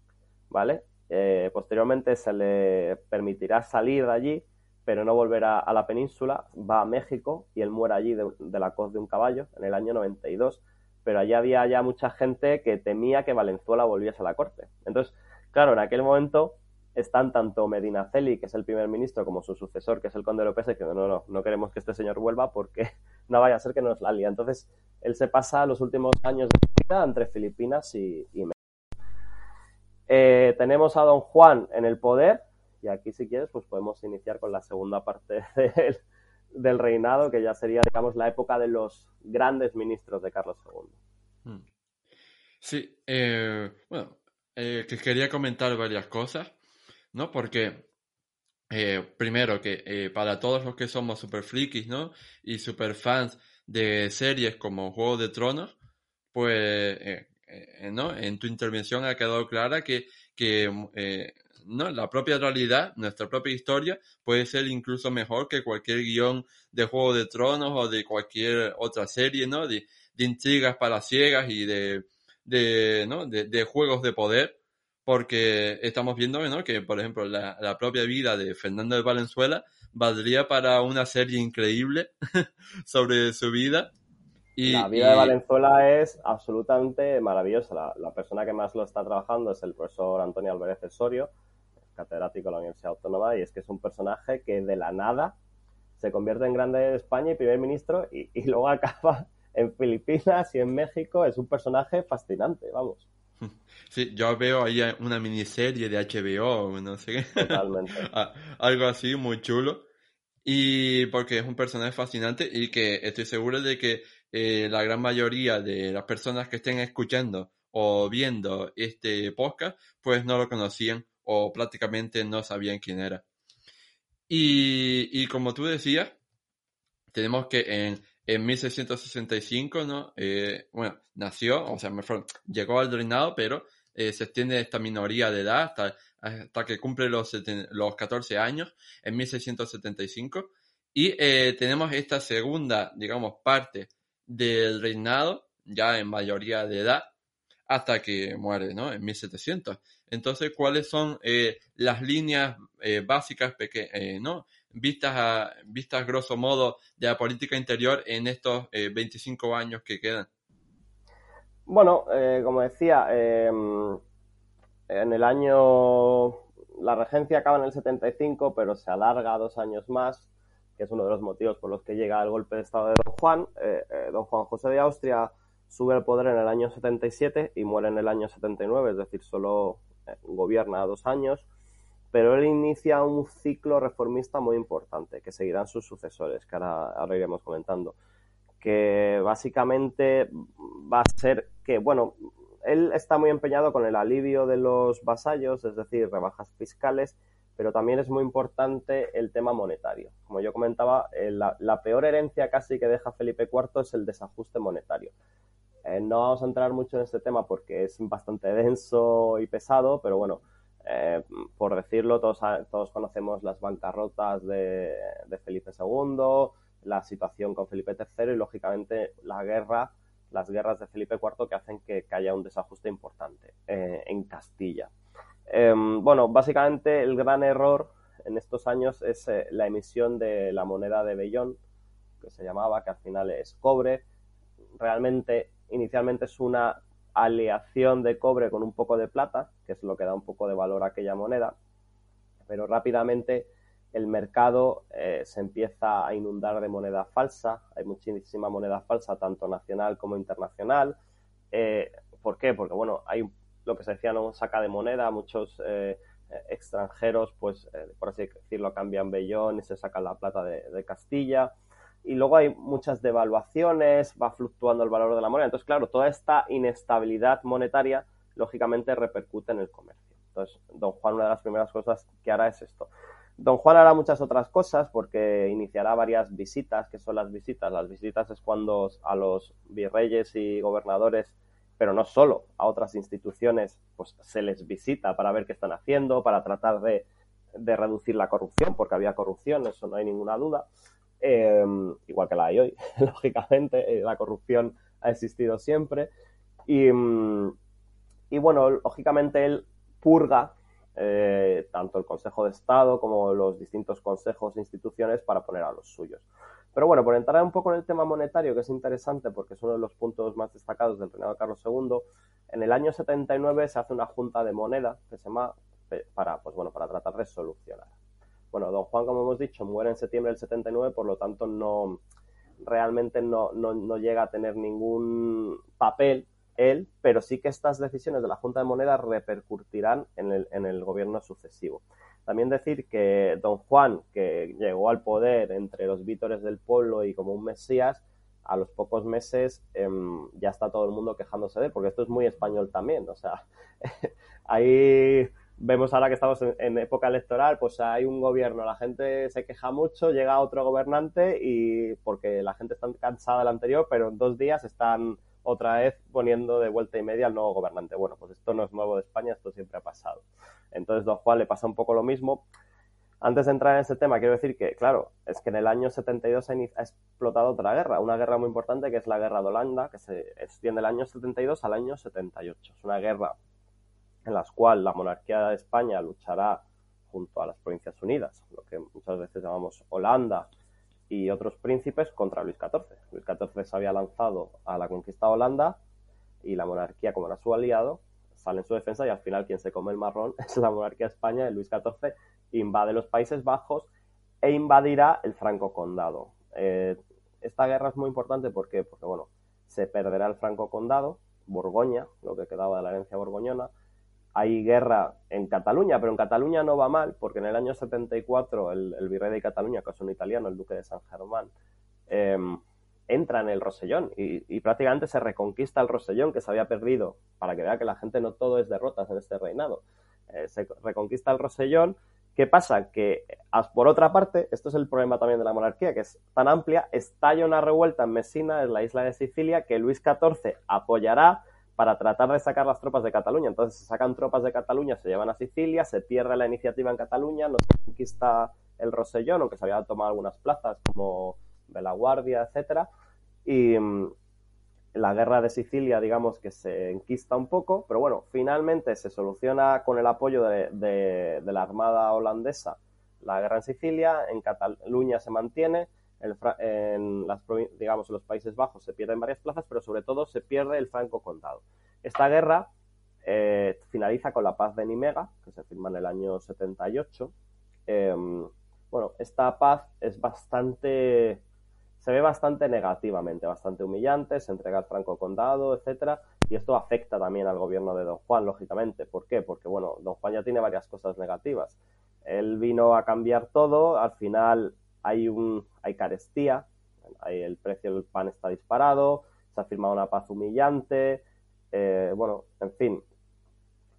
¿vale? Eh, posteriormente se le permitirá salir de allí, pero no volverá a la península, va a México y él muere allí de, de la coz de un caballo en el año 92 pero allí había ya mucha gente que temía que Valenzuela volviese a la corte. Entonces, claro, en aquel momento están tanto Medinaceli, que es el primer ministro, como su sucesor, que es el conde López, que no, no, no queremos que este señor vuelva porque no vaya a ser que nos la lía. Entonces, él se pasa los últimos años de vida entre Filipinas y, México. Eh, tenemos a don Juan en el poder, y aquí si quieres, pues podemos iniciar con la segunda parte del, reinado, que ya sería, digamos, la época de los grandes ministros de Carlos II. Mm. Sí, eh, bueno, eh, que quería comentar varias cosas, ¿no? Porque, eh, primero, que para todos los que somos super frikis, ¿no? Y super fans de series como Juego de Tronos, pues, ¿no? En tu intervención ha quedado clara que, que ¿no? La propia realidad, nuestra propia historia, puede ser incluso mejor que cualquier guion de Juego de Tronos o de cualquier otra serie, ¿no? De, intrigas para ciegas y de, de, ¿no? de, juegos de poder, porque estamos viendo ¿no? que, por ejemplo, la, la, propia vida de Fernando de Valenzuela valdría para una serie increíble sobre su vida. Y, la vida de Valenzuela es absolutamente maravillosa. La, la, persona que más lo está trabajando es el profesor Antonio Álvarez Osorio, catedrático de la Universidad Autónoma, y es que es un personaje que de la nada se convierte en grande de España y primer ministro y, y luego acaba en Filipinas y en México. Es un personaje fascinante, vamos. Sí, yo veo ahí una miniserie de HBO, no sé qué. Totalmente. Algo así, muy chulo. Y porque es un personaje fascinante y que estoy seguro de que eh, la gran mayoría de las personas que estén escuchando o viendo este podcast, pues no lo conocían o prácticamente no sabían quién era. Y, y como tú decías, tenemos que en en 1665, ¿no? Eh, bueno, nació, o sea, mejor, llegó al reinado, pero eh, se extiende esta minoría de edad hasta, hasta que cumple los, los 14 años, en 1675. Y eh, tenemos esta segunda, digamos, parte del reinado, ya en mayoría de edad, hasta que muere, ¿no? En 1700. Entonces, ¿cuáles son las líneas básicas, ¿no? Vistas, a, vistas grosso modo de la política interior en estos 25 eh, años que quedan? Bueno, eh, como decía, em, en el año, la regencia acaba en el 75, pero se alarga dos años más, que es uno de los motivos por los que llega el golpe de Estado de Don Juan. Eh, don Juan José de Austria sube al poder en el año 77 y muere en el año 79, es decir, solo gobierna dos años pero él inicia un ciclo reformista muy importante que seguirán sus sucesores, que ahora, iremos comentando, que básicamente va a ser que, bueno, él está muy empeñado con el alivio de los vasallos, es decir, rebajas fiscales, pero también es muy importante el tema monetario. Como yo comentaba, eh, la, peor herencia casi que deja Felipe IV es el desajuste monetario. Eh, no vamos a entrar mucho en este tema porque es bastante denso y pesado, pero bueno, eh, por decirlo, todos, todos conocemos las bancarrotas de, Felipe II, la situación con Felipe III y, lógicamente, la guerra, las guerras de Felipe IV que hacen que, haya un desajuste importante eh, en Castilla. Em, bueno, básicamente el gran error en estos años es eh, la emisión de la moneda de Bellón, que se llamaba, que al final es cobre. Realmente, inicialmente es una aleación de cobre con un poco de plata, que es lo que da un poco de valor a aquella moneda, pero rápidamente el mercado eh, se empieza a inundar de moneda falsa, hay muchísima moneda falsa, tanto nacional como internacional. Eh, ¿Por qué? Porque, bueno, hay lo que se decía, no saca de moneda, muchos eh, extranjeros, pues, por así decirlo, cambian bellón y se sacan la plata de Castilla y luego hay muchas devaluaciones, va fluctuando el valor de la moneda. Entonces, claro, toda esta inestabilidad monetaria lógicamente repercute en el comercio. Entonces, don Juan, una de las primeras cosas que hará es esto. Don Juan hará muchas otras cosas porque iniciará varias visitas. ¿Qué son las visitas? Las visitas es cuando a los virreyes y gobernadores, pero no solo, a otras instituciones, pues se les visita para ver qué están haciendo, para tratar de, de reducir la corrupción, porque había corrupción, eso no hay ninguna duda. Em, igual que la hay hoy, lógicamente, eh, la corrupción ha existido siempre. Y, mm, bueno, lógicamente él purga eh, tanto el Consejo de Estado como los distintos consejos e instituciones para poner a los suyos. Pero bueno, por entrar un poco en el tema monetario, que es interesante porque es uno de los puntos más destacados del reinado de Carlos II, en el año 79 se hace una junta de moneda que se llama eh, para, pues bueno, para tratar de solucionar. Bueno, don Juan, como hemos dicho, muere en septiembre del 79, por lo tanto no realmente no, no, llega a tener ningún papel él, pero sí que estas decisiones de la Junta de Moneda repercutirán en el, en el gobierno sucesivo. También decir que don Juan, que llegó al poder entre los vítores del pueblo y como un mesías, a los pocos meses em, ya está todo el mundo quejándose de él, porque esto es muy español también. O sea, ahí vemos ahora que estamos en, época electoral, pues hay un gobierno, la gente se queja mucho, llega otro gobernante y porque la gente está cansada del anterior, pero en dos días están otra vez poniendo de vuelta y media al nuevo gobernante. Bueno, pues esto no es nuevo de España, esto siempre ha pasado. Entonces, don Juan le pasa un poco lo mismo. Antes de entrar en ese tema, quiero decir que, claro, es que en el año 72 ha, ha explotado otra guerra, una guerra muy importante que es la guerra de Holanda, que se extiende del año 72 al año 78. Es una guerra en las cuales la monarquía de España luchará junto a las Provincias Unidas, lo que muchas veces llamamos Holanda y otros príncipes contra Luis XIV. Luis XIV se había lanzado a la conquista de Holanda y la monarquía, como era su aliado, sale en su defensa y al final quien se come el marrón es la monarquía de España Luis XIV invade los Países Bajos e invadirá el Franco Condado. Eh, esta guerra es muy importante porque, porque bueno, se perderá el Franco Condado, Borgoña, lo que quedaba de la herencia borgoñona, hay guerra en Cataluña, pero en Cataluña no va mal, porque en el año 74 el, el virrey de Cataluña, que es un italiano, el duque de San Germán, em, entra en el Rosellón y, prácticamente se reconquista el Rosellón que se había perdido, para que vea que la gente no todo es derrotas en este reinado. Eh, se reconquista el Rosellón. ¿Qué pasa? Que, por otra parte, esto es el problema también de la monarquía, que es tan amplia, estalla una revuelta en Messina, en la isla de Sicilia, que Luis XIV apoyará para tratar de sacar las tropas de Cataluña. Entonces se sacan tropas de Cataluña, se llevan a Sicilia, se pierde la iniciativa en Cataluña, no se conquista el Rosellón, aunque se había tomado algunas plazas como Belaguardia, etcétera, y mm, la guerra de Sicilia, digamos que se enquista un poco, pero bueno, finalmente se soluciona con el apoyo de, la Armada holandesa la guerra en Sicilia, en Cataluña se mantiene, en, las, digamos, en los Países Bajos se pierden varias plazas, pero sobre todo se pierde el Franco Condado. Esta guerra eh, finaliza con la paz de Nimega, que se firma en el año 78. Em, bueno, esta paz es bastante, se ve bastante negativamente, bastante humillante, se entrega el Franco Condado, etcétera, y esto afecta también al gobierno de Don Juan, lógicamente. ¿Por qué? Porque, bueno, Don Juan ya tiene varias cosas negativas. Él vino a cambiar todo, al final hay, un, hay carestía, hay, el precio del pan está disparado, se ha firmado una paz humillante, eh, bueno, en fin,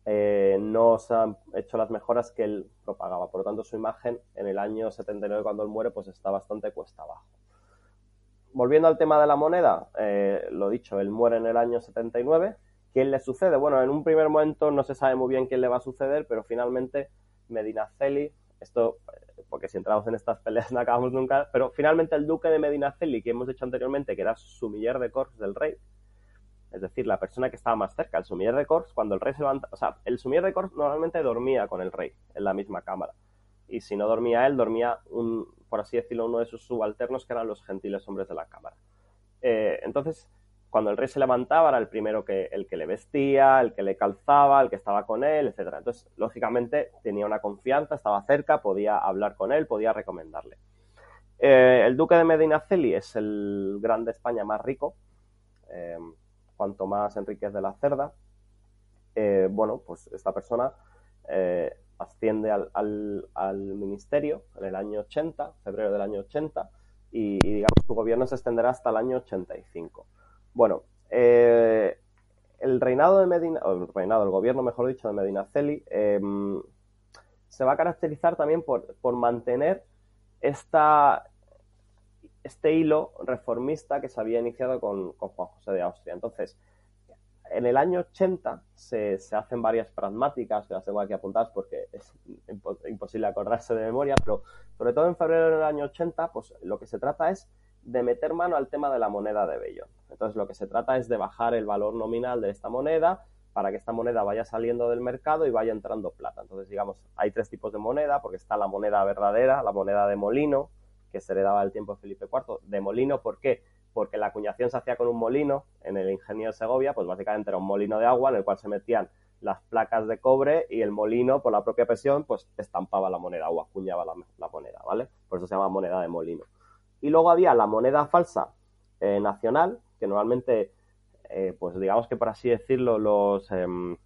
eh, no se han hecho las mejoras que él propagaba. Por lo tanto, su imagen en el año 79, cuando él muere, pues está bastante cuesta abajo. Volviendo al tema de la moneda, eh, lo dicho, él muere en el año 79. ¿Quién le sucede? Bueno, en un primer momento no se sabe muy bien quién le va a suceder, pero finalmente Medinaceli, esto porque si entramos en estas peleas no acabamos nunca, pero finalmente el duque de Medinaceli, que hemos dicho anteriormente, que era sumiller de corps del rey, es decir, la persona que estaba más cerca, el sumiller de corps, cuando el rey se levanta, o sea, el sumiller de corps normalmente dormía con el rey en la misma cámara, y si no dormía él, dormía un, por así decirlo, uno de sus subalternos que eran los gentiles hombres de la cámara. Eh, entonces, cuando el rey se levantaba era el primero que el que le vestía, el que le calzaba, el que estaba con él, etcétera. Entonces, lógicamente tenía una confianza, estaba cerca, podía hablar con él, podía recomendarle. Eh, el duque de Medinaceli es el gran de España más rico, eh, cuanto más Enríquez de la Cerda. Eh, bueno, pues esta persona asciende al, ministerio en el año 80, febrero del año 80, y, y digamos su gobierno se extenderá hasta el año 85. Bueno, eh, el reinado de Medina, o el reinado, el gobierno, mejor dicho, de Medinaceli, eh, se va a caracterizar también por, mantener esta, este hilo reformista que se había iniciado con, Juan José de Austria. Entonces, en el año 80 se, se, hacen varias pragmáticas, que las tengo aquí apuntadas porque es imposible acordarse de memoria, pero sobre todo en febrero del año 80, pues lo que se trata es de meter mano al tema de la moneda de Bellón. Entonces lo que se trata es de bajar el valor nominal de esta moneda para que esta moneda vaya saliendo del mercado y vaya entrando plata. Entonces, digamos, hay tres tipos de moneda, porque está la moneda verdadera, la moneda de molino, que se heredaba del tiempo de Felipe IV. De molino, ¿por qué? Porque la acuñación se hacía con un molino en el ingenio de Segovia, pues básicamente era un molino de agua en el cual se metían las placas de cobre y el molino, por la propia presión, pues estampaba la moneda o acuñaba la, la moneda, ¿vale? Por eso se llama moneda de molino. Y luego había la moneda falsa eh, nacional, que normalmente, eh, pues digamos que por así decirlo, los, em,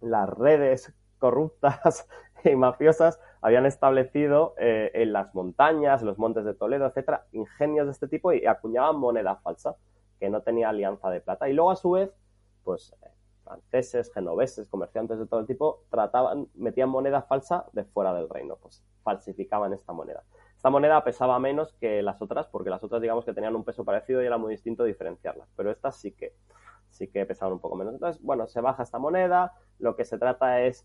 las redes corruptas y mafiosas habían establecido eh, en las montañas, los montes de Toledo, etcétera, ingenios de este tipo y acuñaban moneda falsa que no tenía alianza de plata. Y luego, a su vez, pues franceses, genoveses, comerciantes de todo el tipo, trataban, metían moneda falsa de fuera del reino, pues falsificaban esta moneda. Esta moneda pesaba menos que las otras, porque las otras digamos que tenían un peso parecido y era muy distinto diferenciarlas, pero estas sí que, sí que pesaban un poco menos. Entonces, bueno, se baja esta moneda, lo que se trata es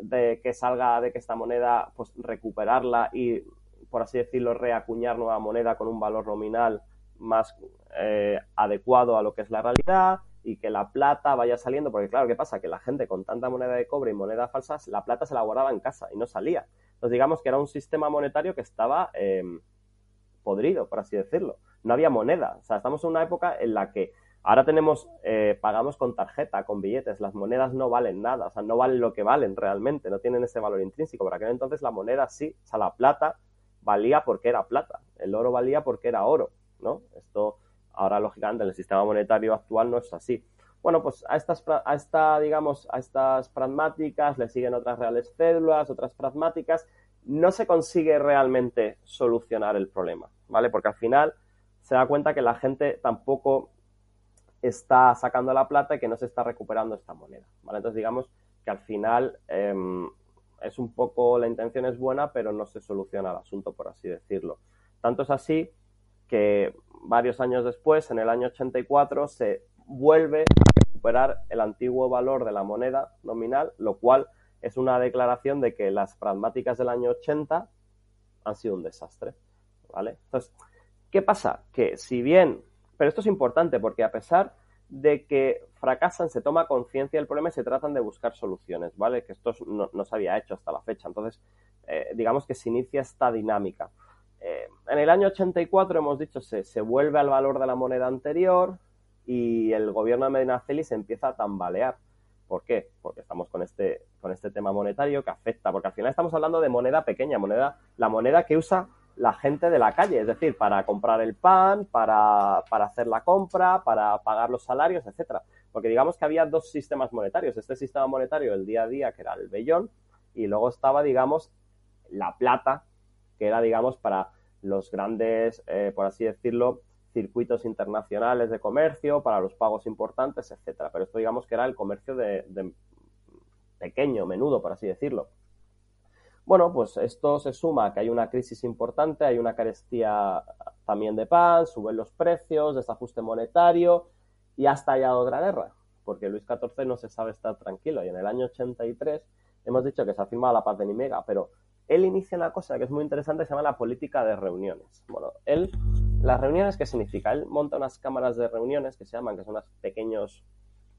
de que salga de que esta moneda, pues recuperarla y, por así decirlo, reacuñar nueva moneda con un valor nominal más eh, adecuado a lo que es la realidad. y que la plata vaya saliendo, porque claro, ¿qué pasa? Que la gente con tanta moneda de cobre y moneda falsas, la plata se la guardaba en casa y no salía. Entonces digamos que era un sistema monetario que estaba em, podrido, por así decirlo. No había moneda. O sea, estamos en una época en la que ahora tenemos, eh, pagamos con tarjeta, con billetes, las monedas no valen nada, o sea, no valen lo que valen realmente, no tienen ese valor intrínseco. Por aquel entonces la moneda sí, o sea, la plata valía porque era plata, el oro valía porque era oro, ¿no? Esto ahora, lógicamente, en el sistema monetario actual no es así. Bueno, pues a estas, a esta, digamos, a estas pragmáticas le siguen otras reales cédulas, otras pragmáticas. No se consigue realmente solucionar el problema, ¿vale? Porque al final se da cuenta que la gente tampoco está sacando la plata y que no se está recuperando esta moneda, ¿vale? Entonces digamos que al final em, es un poco, la intención es buena, pero no se soluciona el asunto, por así decirlo. Tanto es así que varios años después, en el año 84, se vuelve recuperar el antiguo valor de la moneda nominal, lo cual es una declaración de que las pragmáticas del año 80 han sido un desastre, ¿vale? Entonces, ¿qué pasa? Que si bien, pero esto es importante porque a pesar de que fracasan, se toma conciencia del problema y se tratan de buscar soluciones, ¿vale? Que esto no, se había hecho hasta la fecha. Entonces, eh, digamos que se inicia esta dinámica. Eh, en el año 84, hemos dicho, se, se, vuelve al valor de la moneda anterior y el gobierno de Medina se empieza a tambalear. ¿Por qué? Porque estamos con este, con este tema monetario que afecta, porque al final estamos hablando de moneda pequeña, moneda, la moneda que usa la gente de la calle, es decir, para comprar el pan, para, para hacer la compra, para pagar los salarios, etcétera. Porque digamos que había dos sistemas monetarios. Este sistema monetario del día a día, que era el bellón, y luego estaba, digamos, la plata, que era, digamos, para los grandes, eh, por así decirlo, circuitos internacionales de comercio, para los pagos importantes, etcétera. Pero esto, digamos, que era el comercio de pequeño, menudo, por así decirlo. Bueno, pues esto se suma a que hay una crisis importante, hay una carestía también de pan, suben los precios, desajuste monetario y ha estallado otra guerra, porque Luis XIV no se sabe estar tranquilo y en el año 83 hemos dicho que se ha firmado la paz de Nimega, pero él inicia una cosa que es muy interesante se llama la política de reuniones. Bueno, él, las reuniones, ¿qué significa? Él monta unas cámaras de reuniones que se llaman, que son unos pequeños,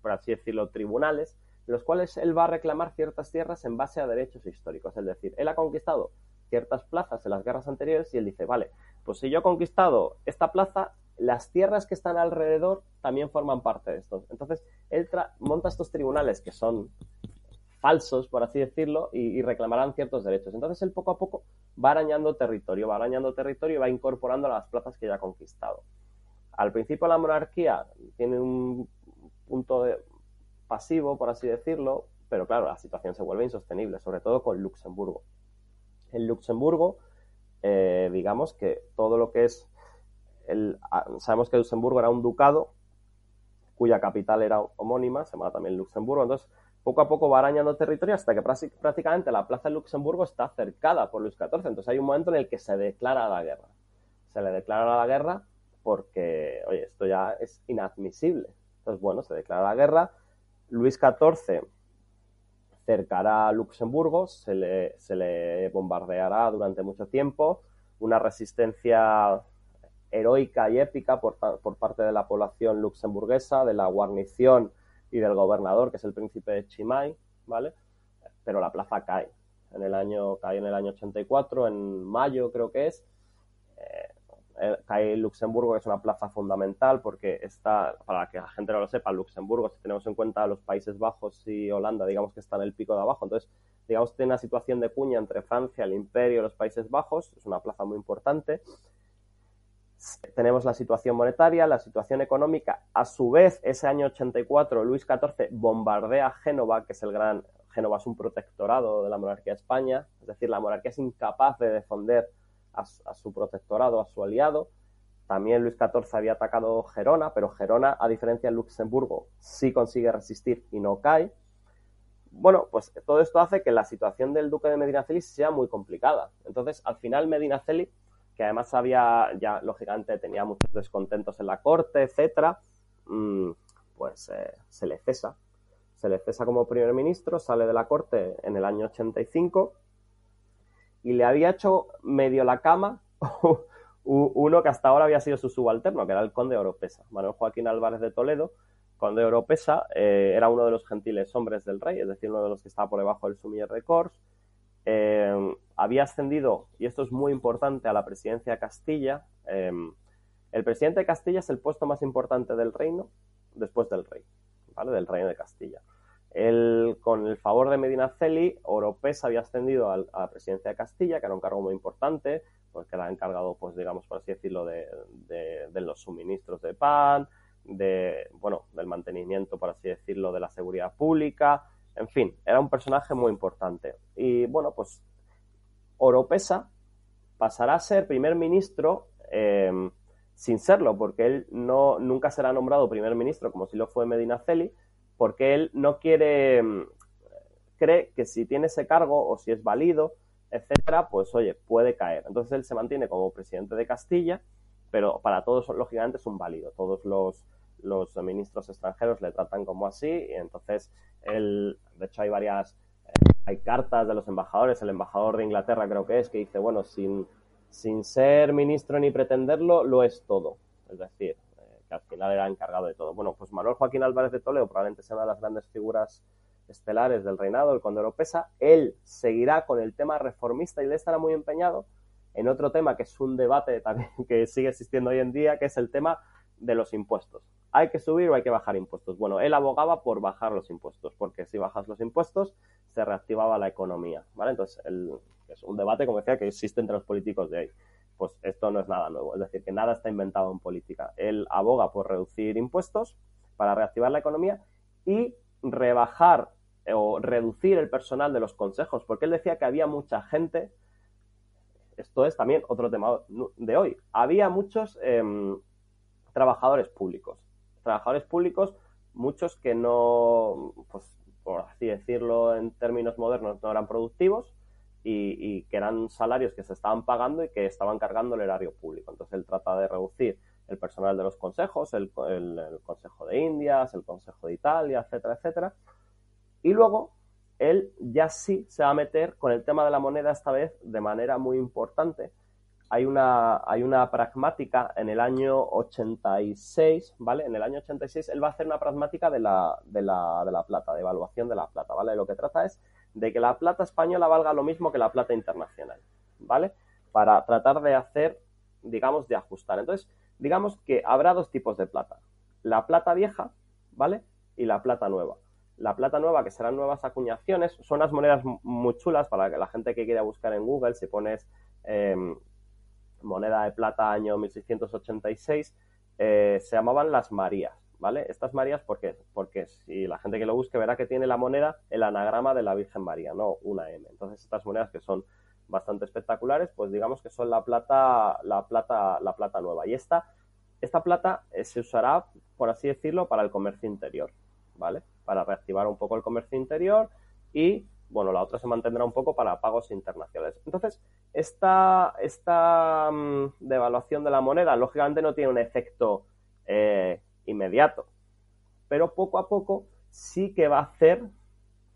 por así decirlo, tribunales, los cuales él va a reclamar ciertas tierras en base a derechos históricos. Es decir, él ha conquistado ciertas plazas en las guerras anteriores y él dice, vale, pues si yo he conquistado esta plaza, las tierras que están alrededor también forman parte de esto. Entonces, él monta estos tribunales que son falsos, por así decirlo, y, reclamarán ciertos derechos. Entonces, él poco a poco va arañando territorio, va arañando territorio y va incorporando las plazas que ya ha conquistado. Al principio la monarquía tiene un punto de, pasivo, por así decirlo, pero claro, la situación se vuelve insostenible, sobre todo con Luxemburgo. En Luxemburgo, eh, digamos que todo lo que es, el, ah, sabemos que Luxemburgo era un ducado cuya capital era homónima, se llama también Luxemburgo, entonces poco a poco va arañando territorio hasta que prácticamente la plaza de Luxemburgo está cercada por Luis XIV, entonces hay un momento en el que se declara la guerra. Se le declara la guerra porque, oye, esto ya es inadmisible. Entonces, bueno, se declara la guerra, Luis XIV cercará a Luxemburgo, se le, se le bombardeará durante mucho tiempo, una resistencia heroica y épica por, parte de la población luxemburguesa, de la guarnición y del gobernador, que es el príncipe Chimay, ¿vale? Pero la plaza cae. En el año, cae en el año 84, en mayo creo que es, eh, cae Luxemburgo, que es una plaza fundamental porque está, para que la gente no lo sepa, Luxemburgo, si tenemos en cuenta los Países Bajos y Holanda, digamos que está en el pico de abajo, entonces, digamos, tiene una situación de cuña entre Francia, el Imperio y los Países Bajos, es una plaza muy importante. Tenemos la situación monetaria, la situación económica. A su vez, ese año 84, Luis XIV bombardea Génova, que es el gran. Génova es un protectorado de la monarquía de España, es decir, la monarquía es incapaz de defender a, su protectorado, a su aliado. También Luis XIV había atacado Gerona, pero Gerona, a diferencia de Luxemburgo, sí consigue resistir y no cae. Bueno, pues todo esto hace que la situación del duque de Medinaceli sea muy complicada. Entonces, al final Medinaceli, que además había, ya lógicamente tenía muchos descontentos en la corte, etcétera, mm, pues eh, se le cesa. Se le cesa como primer ministro, sale de la corte en el año 85 y le había hecho medio la cama uno que hasta ahora había sido su subalterno, que era el conde Oropesa, Manuel Joaquín Álvarez de Toledo, conde Oropesa eh, era uno de los gentiles hombres del rey, es decir, uno de los que estaba por debajo del sumiller de Corps. Eh, había ascendido, y esto es muy importante, a la presidencia de Castilla. el presidente de Castilla es el puesto más importante del reino después del rey, ¿vale? Del reino de Castilla. Con el favor de Medinaceli, Oropesa había ascendido a la presidencia de Castilla, que era un cargo muy importante, porque era encargado, pues digamos, por así decirlo, de, los suministros de pan, de, bueno, del mantenimiento, por así decirlo, de la seguridad pública, en fin, era un personaje muy importante. Y bueno, pues Oropesa pasará a ser primer ministro em, sin serlo, porque él no, nunca será nombrado primer ministro como si lo fue Medinaceli, porque él no quiere, em, cree que si tiene ese cargo o si es válido, etcétera, pues oye, puede caer. Entonces él se mantiene como presidente de Castilla, pero para todos, lógicamente, es un válido. Todos los, los ministros extranjeros le tratan como así, y entonces él, de hecho, hay varias, eh, hay cartas de los embajadores, el embajador de Inglaterra creo que es, que dice, bueno, sin, sin ser ministro ni pretenderlo, lo es todo. Es decir, eh, que al final era encargado de todo. Bueno, pues Manuel Joaquín Álvarez de Toledo probablemente sea una de las grandes figuras estelares del reinado, el conde Oropesa, él seguirá con el tema reformista y le estará muy empeñado en otro tema que es un debate también que sigue existiendo hoy en día, que es el tema de los impuestos. ¿Hay que subir o hay que bajar impuestos? Bueno, él abogaba por bajar los impuestos, porque si bajas los impuestos se reactivaba la economía, ¿vale? Entonces, es un debate, como decía, que existe entre los políticos de hoy. Pues esto no es nada nuevo, es decir, que nada está inventado en política. Él aboga por reducir impuestos para reactivar la economía y rebajar o reducir el personal de los consejos, porque él decía que había mucha gente, esto es también otro tema de hoy, había muchos em, trabajadores públicos, trabajadores públicos, muchos que no, pues por así decirlo en términos modernos, no eran productivos y, que eran salarios que se estaban pagando y que estaban cargando el erario público. Entonces él trata de reducir el personal de los consejos, el, el Consejo de Indias, el Consejo de Italia, etcétera, etcétera, y luego él ya sí se va a meter con el tema de la moneda esta vez de manera muy importante. Hay una, hay una pragmática en el año 86, ¿vale? En el año 86 él va a hacer una pragmática de la, de la, de la plata, de evaluación de la plata, ¿vale? Lo que trata es de que la plata española valga lo mismo que la plata internacional, ¿vale? Para tratar de hacer, digamos, de ajustar. Entonces, digamos que habrá dos tipos de plata. La plata vieja, ¿vale? Y la plata nueva la plata nueva, que serán nuevas acuñaciones, son unas monedas muy chulas para que la gente que quiera buscar en Google, si pones em, moneda de plata año 1686, eh, se llamaban las Marías, ¿vale? Estas Marías, ¿por qué? Porque si la gente que lo busque verá que tiene la moneda el anagrama de la Virgen María, no una M. Entonces estas monedas que son bastante espectaculares, pues digamos que son la plata, la plata, la plata nueva. Y esta, esta plata eh, se usará, por así decirlo, para el comercio interior, ¿vale? para reactivar un poco el comercio interior y, bueno, la otra se mantendrá un poco para pagos internacionales. Entonces, esta, mm, devaluación de la moneda, lógicamente, no tiene un efecto eh, inmediato, pero poco a poco sí que va a hacer,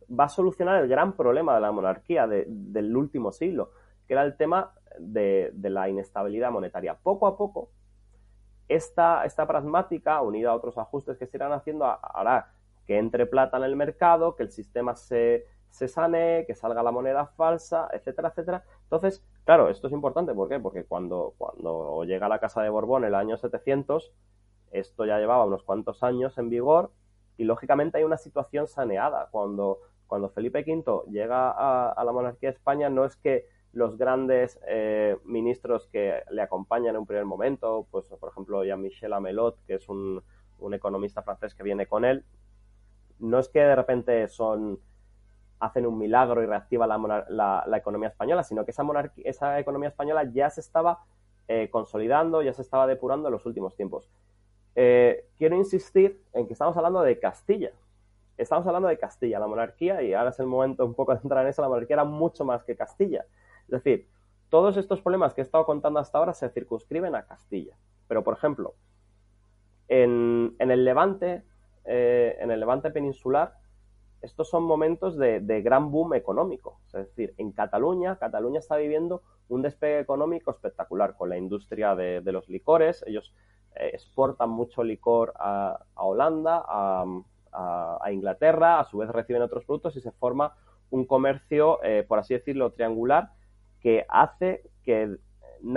va a solucionar el gran problema de la monarquía del último siglo, que era el tema de, la inestabilidad monetaria. Poco a poco, esta pragmática, unida a otros ajustes que se irán haciendo, hará que entre plata en el mercado, que el sistema se, se sane, que salga la moneda falsa, etcétera, etcétera. Entonces, claro, esto es importante, ¿por qué? Porque cuando, cuando llega la Casa de Borbón el año 700, esto ya llevaba unos cuantos años en vigor y lógicamente hay una situación saneada. Cuando, cuando Felipe V llega a, la monarquía de España, no es que los grandes eh, ministros que le acompañan en un primer momento, pues por ejemplo Jean-Michel Amelot, que es un, un economista francés que viene con él, no es que de repente son hacen un milagro y reactiva la, la, economía española, sino que esa, esa economía española ya se estaba eh, consolidando, ya se estaba depurando en los últimos tiempos. Eh, quiero insistir en que estamos hablando de Castilla. Estamos hablando de Castilla, la monarquía, y ahora es el momento un poco de entrar en eso, la monarquía era mucho más que Castilla. Es decir, todos estos problemas que he estado contando hasta ahora se circunscriben a Castilla. Pero, por ejemplo, en, el Levante eh, en el levante peninsular, estos son momentos de, gran boom económico. Es decir, en Cataluña, Cataluña está viviendo un despegue económico espectacular con la industria de, los licores. Ellos eh, exportan mucho licor a, Holanda, a, Inglaterra, a su vez reciben otros productos y se forma un comercio, eh, por así decirlo, triangular que hace que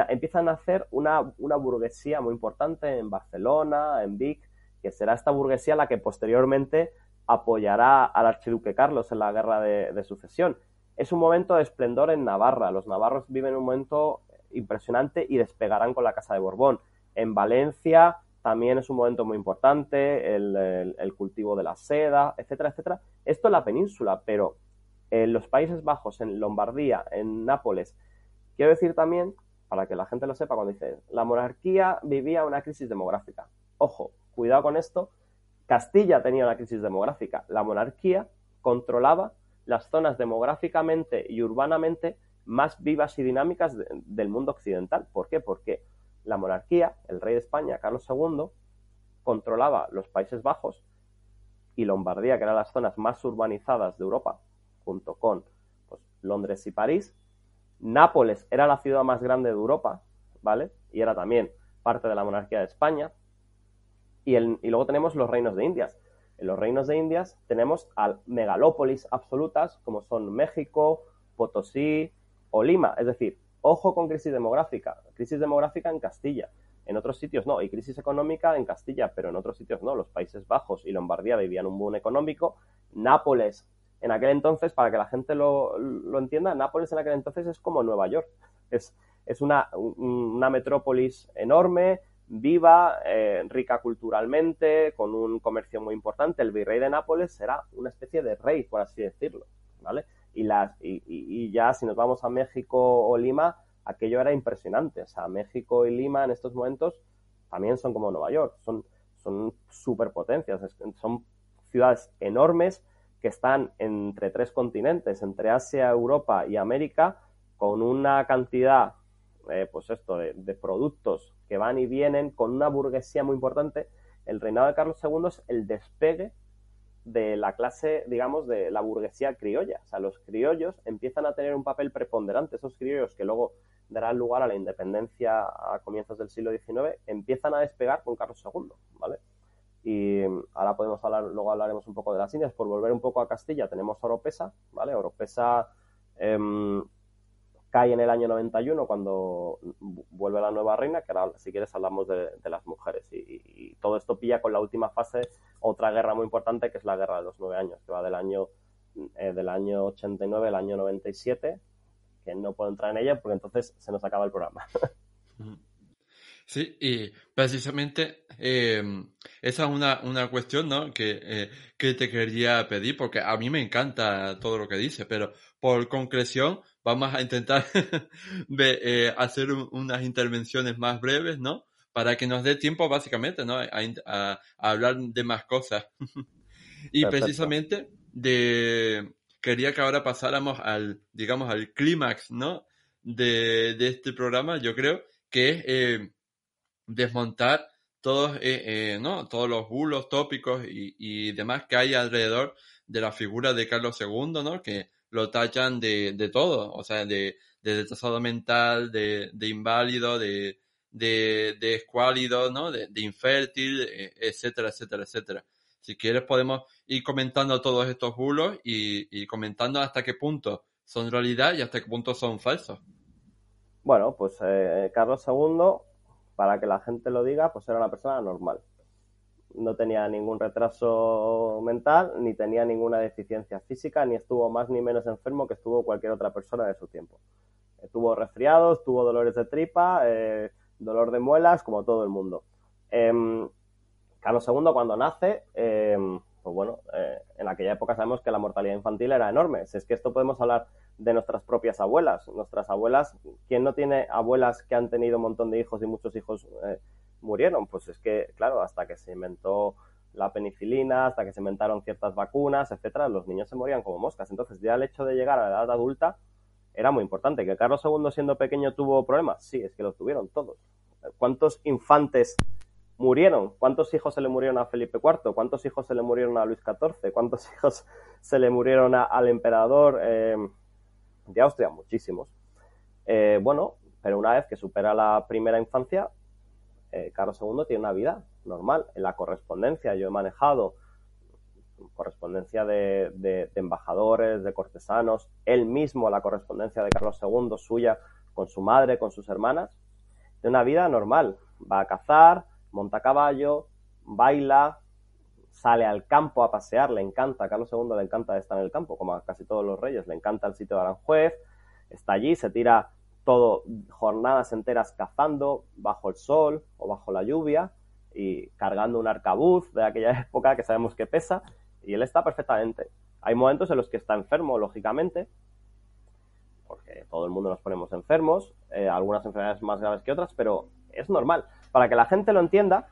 empiezan a hacer una, una, burguesía muy importante en Barcelona, en Vic, que será esta burguesía la que posteriormente apoyará al archiduque Carlos en la guerra de, sucesión. Es un momento de esplendor en Navarra. Los navarros viven un momento impresionante y despegarán con la Casa de Borbón. En Valencia también es un momento muy importante, el, cultivo de la seda, etcétera, etcétera. Esto en la península, pero en los Países Bajos, en Lombardía, en Nápoles, quiero decir también, para que la gente lo sepa, cuando dice, la monarquía vivía una crisis demográfica. Ojo, cuidado con esto, Castilla tenía una crisis demográfica. La monarquía controlaba las zonas demográficamente y urbanamente más vivas y dinámicas del mundo occidental. ¿Por qué? Porque la monarquía, el rey de España, Carlos II, controlaba los Países Bajos y Lombardía, que eran las zonas más urbanizadas de Europa, junto con pues, Londres y París. Nápoles era la ciudad más grande de Europa, ¿vale? Y era también parte de la monarquía de España. Y, luego tenemos los reinos de Indias. En los reinos de Indias tenemos al megalópolis absolutas como son México, Potosí o Lima. Es decir, ojo con crisis demográfica. Crisis demográfica en Castilla. En otros sitios no. Y crisis económica en Castilla, pero en otros sitios no. Los Países Bajos y Lombardía vivían un boom económico. Nápoles, en aquel entonces, para que la gente lo, entienda, Nápoles en aquel entonces es como Nueva York. Es, es una, una metrópolis enorme, viva, eh, rica culturalmente, con un comercio muy importante. El virrey de Nápoles será una especie de rey, por así decirlo, ¿vale? Y, las, y, ya si nos vamos a México o Lima, aquello era impresionante. O sea, México y Lima en estos momentos también son como Nueva York, son, son superpotencias, son ciudades enormes que están entre tres continentes, entre Asia, Europa y América, con una cantidad eh, pues esto, de, productos que van y vienen con una burguesía muy importante, el reinado de Carlos II es el despegue de la clase, digamos, de la burguesía criolla. O sea, los criollos empiezan a tener un papel preponderante. Esos criollos que luego darán lugar a la independencia a comienzos del siglo XIX, empiezan a despegar con Carlos II, ¿vale? Y ahora podemos hablar, luego hablaremos un poco de las Indias. Por volver un poco a Castilla, tenemos Oropesa, ¿vale? Oropesa em, cae en el año 91 cuando vuelve la nueva reina, que ahora si quieres hablamos de, las mujeres. Y, todo esto pilla con la última fase, otra guerra muy importante que es la guerra de los nueve años, que va del año, eh, del año 89 al año 97, que no puedo entrar en ella porque entonces se nos acaba el programa. Sí, y precisamente eh, esa es una, una cuestión ¿no? que, eh, que te quería pedir, porque a mí me encanta todo lo que dice, pero por concreción vamos a intentar eh, hacer unas intervenciones más breves, ¿no? Para que nos dé tiempo básicamente, ¿no? A, hablar de más cosas. y precisamente de quería que ahora pasáramos al, digamos, al clímax, ¿no? De, de, este programa, yo creo, que es desmontar todos, eh, eh, ¿no? todos los bulos, tópicos y, y, demás que hay alrededor de la figura de Carlos II, ¿no? que lo tachan de, de todo, o sea, de, de mental, de, de inválido, de, de, de escuálido, ¿no? de, de infértil, eh, etcétera, etcétera, etcétera. Si quieres podemos ir comentando todos estos bulos y, y comentando hasta qué punto son realidad y hasta qué punto son falsos. Bueno, pues eh, Carlos II para que la gente lo diga, pues era una persona normal. No tenía ningún retraso mental, ni tenía ninguna deficiencia física, ni estuvo más ni menos enfermo que estuvo cualquier otra persona de su tiempo. Tuvo resfriados, tuvo dolores de tripa, eh, dolor de muelas, como todo el mundo. Em, Carlos II cuando nace, em, pues bueno, eh, en aquella época sabemos que la mortalidad infantil era enorme. Si es que esto podemos hablar de nuestras propias abuelas. Nuestras abuelas, ¿quién no tiene abuelas que han tenido un montón de hijos y muchos hijos eh, murieron? Pues es que, claro, hasta que se inventó la penicilina, hasta que se inventaron ciertas vacunas, etcétera, los niños se morían como moscas. Entonces, ya el hecho de llegar a la edad adulta era muy importante. ¿Que Carlos II, siendo pequeño, tuvo problemas? Sí, es que los tuvieron todos. ¿Cuántos infantes murieron? ¿Cuántos hijos se le murieron a Felipe IV? ¿Cuántos hijos se le murieron a Luis XIV? ¿Cuántos hijos se le murieron al emperador? Eh, de Austria, muchísimos. Eh, bueno, pero una vez que supera la primera infancia, eh, Carlos II tiene una vida normal. En la correspondencia yo he manejado correspondencia de, embajadores, de cortesanos, él mismo la correspondencia de Carlos II suya con su madre, con sus hermanas, de una vida normal. Va a cazar, monta a caballo, baila, sale al campo a pasear, le encanta, a Carlos II le encanta estar en el campo, como a casi todos los reyes, le encanta el sitio de Aranjuez, está allí, se tira todo jornadas enteras cazando bajo el sol o bajo la lluvia y cargando un arcabuz de aquella época que sabemos que pesa y él está perfectamente. Hay momentos en los que está enfermo, lógicamente, porque todo el mundo nos ponemos enfermos, eh, algunas enfermedades más graves que otras, pero es normal. Para que la gente lo entienda,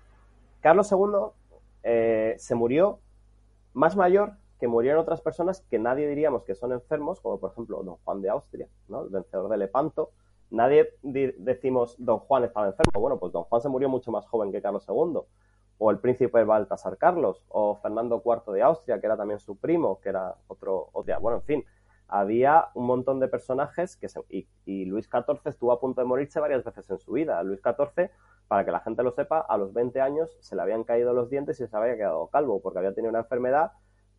Carlos II eh, se murió más mayor que murieron otras personas que nadie diríamos que son enfermos, como por ejemplo don Juan de Austria, ¿no? el vencedor de Lepanto. Nadie decimos don Juan estaba enfermo. Bueno, pues don Juan se murió mucho más joven que Carlos II o el príncipe Baltasar Carlos, o Fernando IV de Austria, que era también su primo, que era otro, otro bueno, en fin, había un montón de personajes que se, y, Luis XIV estuvo a punto de morirse varias veces en su vida. Luis XIV, para que la gente lo sepa, a los 20 años se le habían caído los dientes y se había quedado calvo, porque había tenido una enfermedad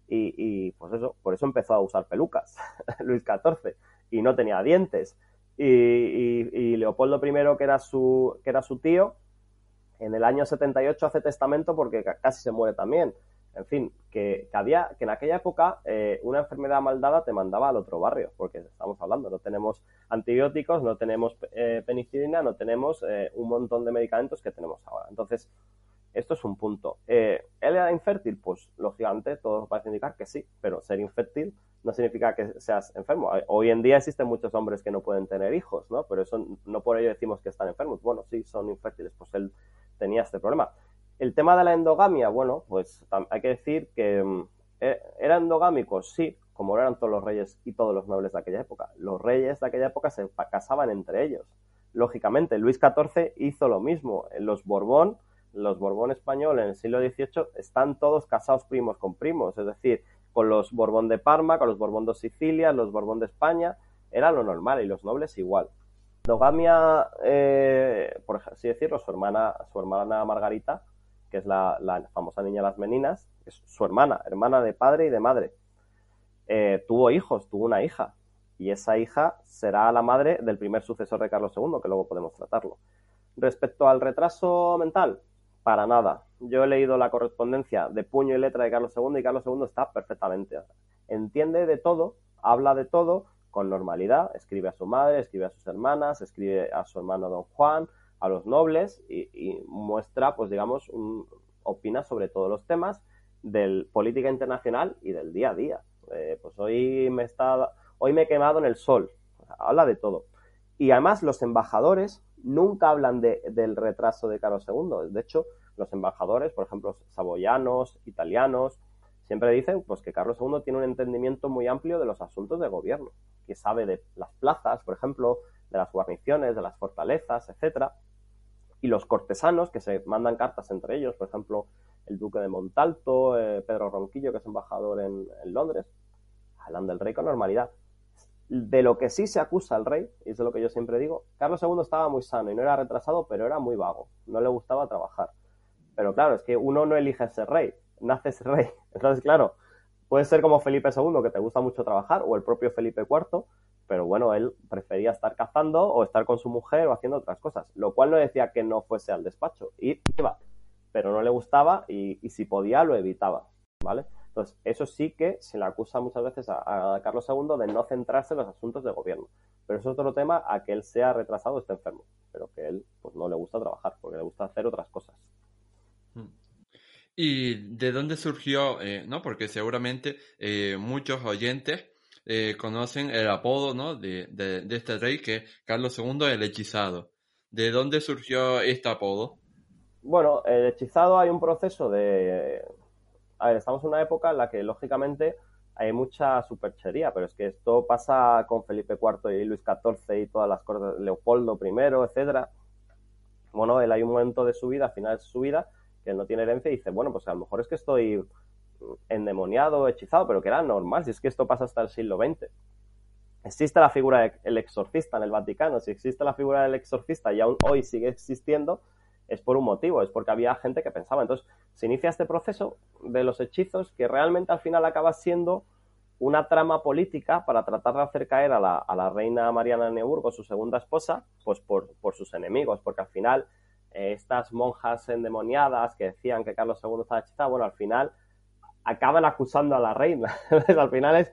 y, y pues eso, por eso empezó a usar pelucas, Luis XIV, y no tenía dientes. Y, y, Leopoldo I, que era su, que era su tío, en el año 78 hace testamento porque casi se muere también. En fin, que, había, que en aquella época eh, una enfermedad maldada te mandaba al otro barrio, porque estamos hablando, no tenemos antibióticos, no tenemos eh, penicilina, no tenemos eh, un montón de medicamentos que tenemos ahora. Entonces, esto es un punto. ¿Él era infértil? Pues lógicamente todo parece indicar que sí, pero ser infértil no significa que seas enfermo. Hoy en día existen muchos hombres que no pueden tener hijos, ¿no? Pero eso no por ello decimos que están enfermos. Bueno, sí, son infértiles, pues él tenía este problema. El tema de la endogamia, bueno, pues hay que decir que mm, e, eran endogámicos, sí, como eran todos los reyes y todos los nobles de aquella época. Los reyes de aquella época se casaban entre ellos. Lógicamente, Luis XIV hizo lo mismo. Los Borbón, los Borbón españoles en el siglo XVIII están todos casados primos con primos, es decir, con los Borbón de Parma, con los Borbón de Sicilia, los Borbón de España, era lo normal y los nobles igual. Endogamia, eh, por así decirlo, su hermana, su hermana Margarita, que es la, famosa niña de las meninas, es su hermana, hermana de padre y de madre. Eh, tuvo hijos, tuvo una hija, y esa hija será la madre del primer sucesor de Carlos II, que luego podemos tratarlo. Respecto al retraso mental, para nada. Yo he leído la correspondencia de puño y letra de Carlos II y Carlos II está perfectamente. Entiende de todo, habla de todo, con normalidad, escribe a su madre, escribe a sus hermanas, escribe a su hermano don Juan, a los nobles y, muestra, pues digamos, opina sobre todos los temas de política internacional y del día a día. Eh, pues hoy me hoy me he quemado en el sol, habla de todo. Y además los embajadores nunca hablan de, del retraso de Carlos II. De hecho, los embajadores, por ejemplo, saboyanos, italianos, siempre dicen pues que Carlos II tiene un entendimiento muy amplio de los asuntos de gobierno, que sabe de las plazas, por ejemplo, de las guarniciones, de las fortalezas, etcétera, y los cortesanos que se mandan cartas entre ellos, por ejemplo, el duque de Montalto, eh, Pedro Ronquillo, que es embajador en, Londres, hablan del rey con normalidad. De lo que sí se acusa al rey, y es de lo que yo siempre digo, Carlos II estaba muy sano y no era retrasado, pero era muy vago, no le gustaba trabajar. Pero claro, es que uno no elige ser rey, naces rey. Entonces, claro, puede ser como Felipe II, que te gusta mucho trabajar, o el propio Felipe IV, pero bueno, él prefería estar cazando o estar con su mujer o haciendo otras cosas, lo cual no decía que no fuese al despacho, y iba, pero no le gustaba y, si podía lo evitaba, ¿vale? Entonces, eso sí que se le acusa muchas veces a, Carlos II de no centrarse en los asuntos de gobierno. Pero eso es otro tema a que él sea retrasado o esté enfermo, pero que él pues no le gusta trabajar, porque le gusta hacer otras cosas. Mm. ¿Y de dónde surgió? Eh, ¿no? Porque seguramente eh, muchos oyentes eh, conocen el apodo ¿no? de, de, este rey que es Carlos II el hechizado. ¿De dónde surgió este apodo? Bueno, el hechizado hay un proceso de... A ver, estamos en una época en la que lógicamente hay mucha superchería, pero es que esto pasa con Felipe IV y Luis XIV y todas las cosas, Leopoldo I, etcétera. Bueno, él hay un momento de su vida, al final de su vida, que no tiene herencia y dice, bueno, pues a lo mejor es que estoy endemoniado, hechizado, pero que era normal, si es que esto pasa hasta el siglo XX. Existe la figura del exorcista en el Vaticano, si existe la figura del exorcista y aún hoy sigue existiendo, es por un motivo, es porque había gente que pensaba. Entonces, se inicia este proceso de los hechizos que realmente al final acaba siendo una trama política para tratar de hacer caer a la, a la reina Mariana de Neuburgo, su segunda esposa, pues por, por sus enemigos, porque al final eh, estas monjas endemoniadas que decían que Carlos II estaba hechizado, bueno, al final acaban acusando a la reina. al final es,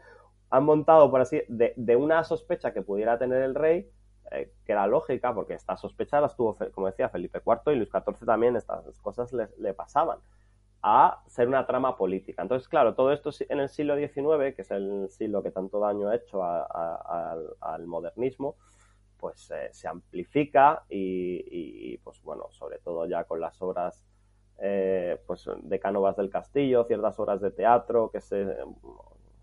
han montado, por así, de, de una sospecha que pudiera tener el rey, eh, que era lógica, porque esta sospecha las tuvo, como decía, Felipe IV y Luis XIV también, estas cosas le, le pasaban a ser una trama política. Entonces, claro, todo esto en el siglo XIX, que es el siglo que tanto daño ha hecho a, al, modernismo, pues eh, se amplifica y, y, pues bueno, sobre todo ya con las obras eh, pues de Cánovas del Castillo, ciertas obras de teatro que se,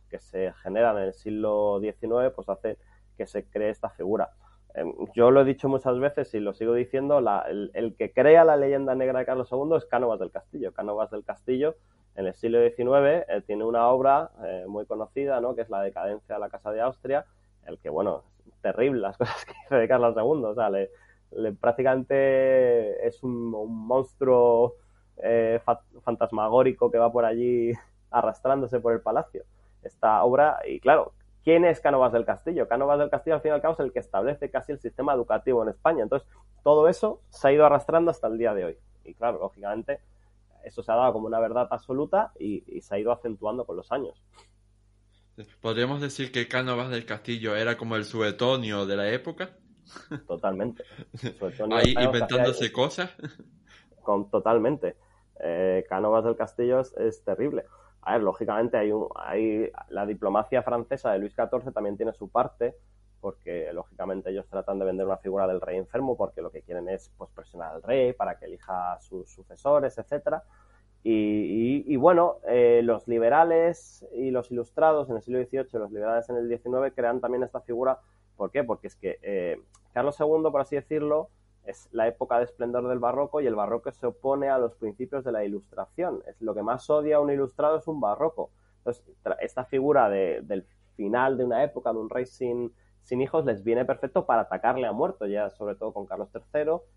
que se generan en el siglo XIX, pues hace que se cree esta figura. Em, yo lo he dicho muchas veces y lo sigo diciendo, la, el, que crea la leyenda negra de Carlos II es Cánovas del Castillo. Cánovas del Castillo, en el siglo XIX, eh, tiene una obra eh, muy conocida, ¿no? que es La decadencia de la Casa de Austria, el que, bueno, terrible las cosas que dice de Carlos II, o sea, le, prácticamente es un, monstruo eh, fa fantasmagórico que va por allí arrastrándose por el palacio. Esta obra, y claro, ¿Quién es Cánovas del Castillo? Cánovas del Castillo, al fin y al cabo, es el que establece casi el sistema educativo en España. Entonces, todo eso se ha ido arrastrando hasta el día de hoy. Y claro, lógicamente, eso se ha dado como una verdad absoluta y, y se ha ido acentuando con los años. ¿Podríamos decir que Cánovas del Castillo era como el suetonio de la época? Totalmente. Ahí inventándose cosas. Con, totalmente. Eh, Cánovas del Castillo es, es terrible a ver, lógicamente hay, un, hay la diplomacia francesa de Luis XIV también tiene su parte, porque lógicamente ellos tratan de vender una figura del rey enfermo porque lo que quieren es pues, presionar al rey para que elija a sus sucesores, etcétera. Y, bueno, eh, los liberales y los ilustrados en el siglo XVIII, los liberales en el XIX, crean también esta figura. ¿Por qué? Porque es que eh, Carlos II, por así decirlo, es la época de esplendor del barroco y el barroco se opone a los principios de la ilustración. Es lo que más odia a un ilustrado es un barroco. Entonces, esta figura de, del final de una época, de un rey sin, sin hijos, les viene perfecto para atacarle a muerto, ya sobre todo con Carlos III,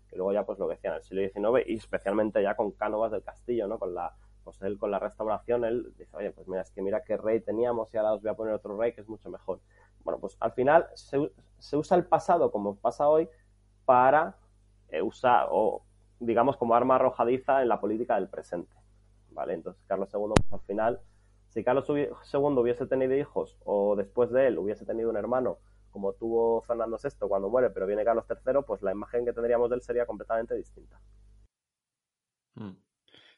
que luego ya pues lo que decía en el siglo XIX y especialmente ya con Cánovas del Castillo, ¿no? Con la, pues él con la restauración, él dice, oye, pues mira, es que mira qué rey teníamos y ahora os voy a poner otro rey que es mucho mejor. Bueno, pues al final se, se usa el pasado como pasa hoy para usa o digamos como arma arrojadiza en la política del presente. ¿Vale? Entonces Carlos II pues, al final, si Carlos II hubiese tenido hijos o después de él hubiese tenido un hermano como tuvo Fernando VI cuando muere, pero viene Carlos III, pues la imagen que tendríamos de él sería completamente distinta. Mm.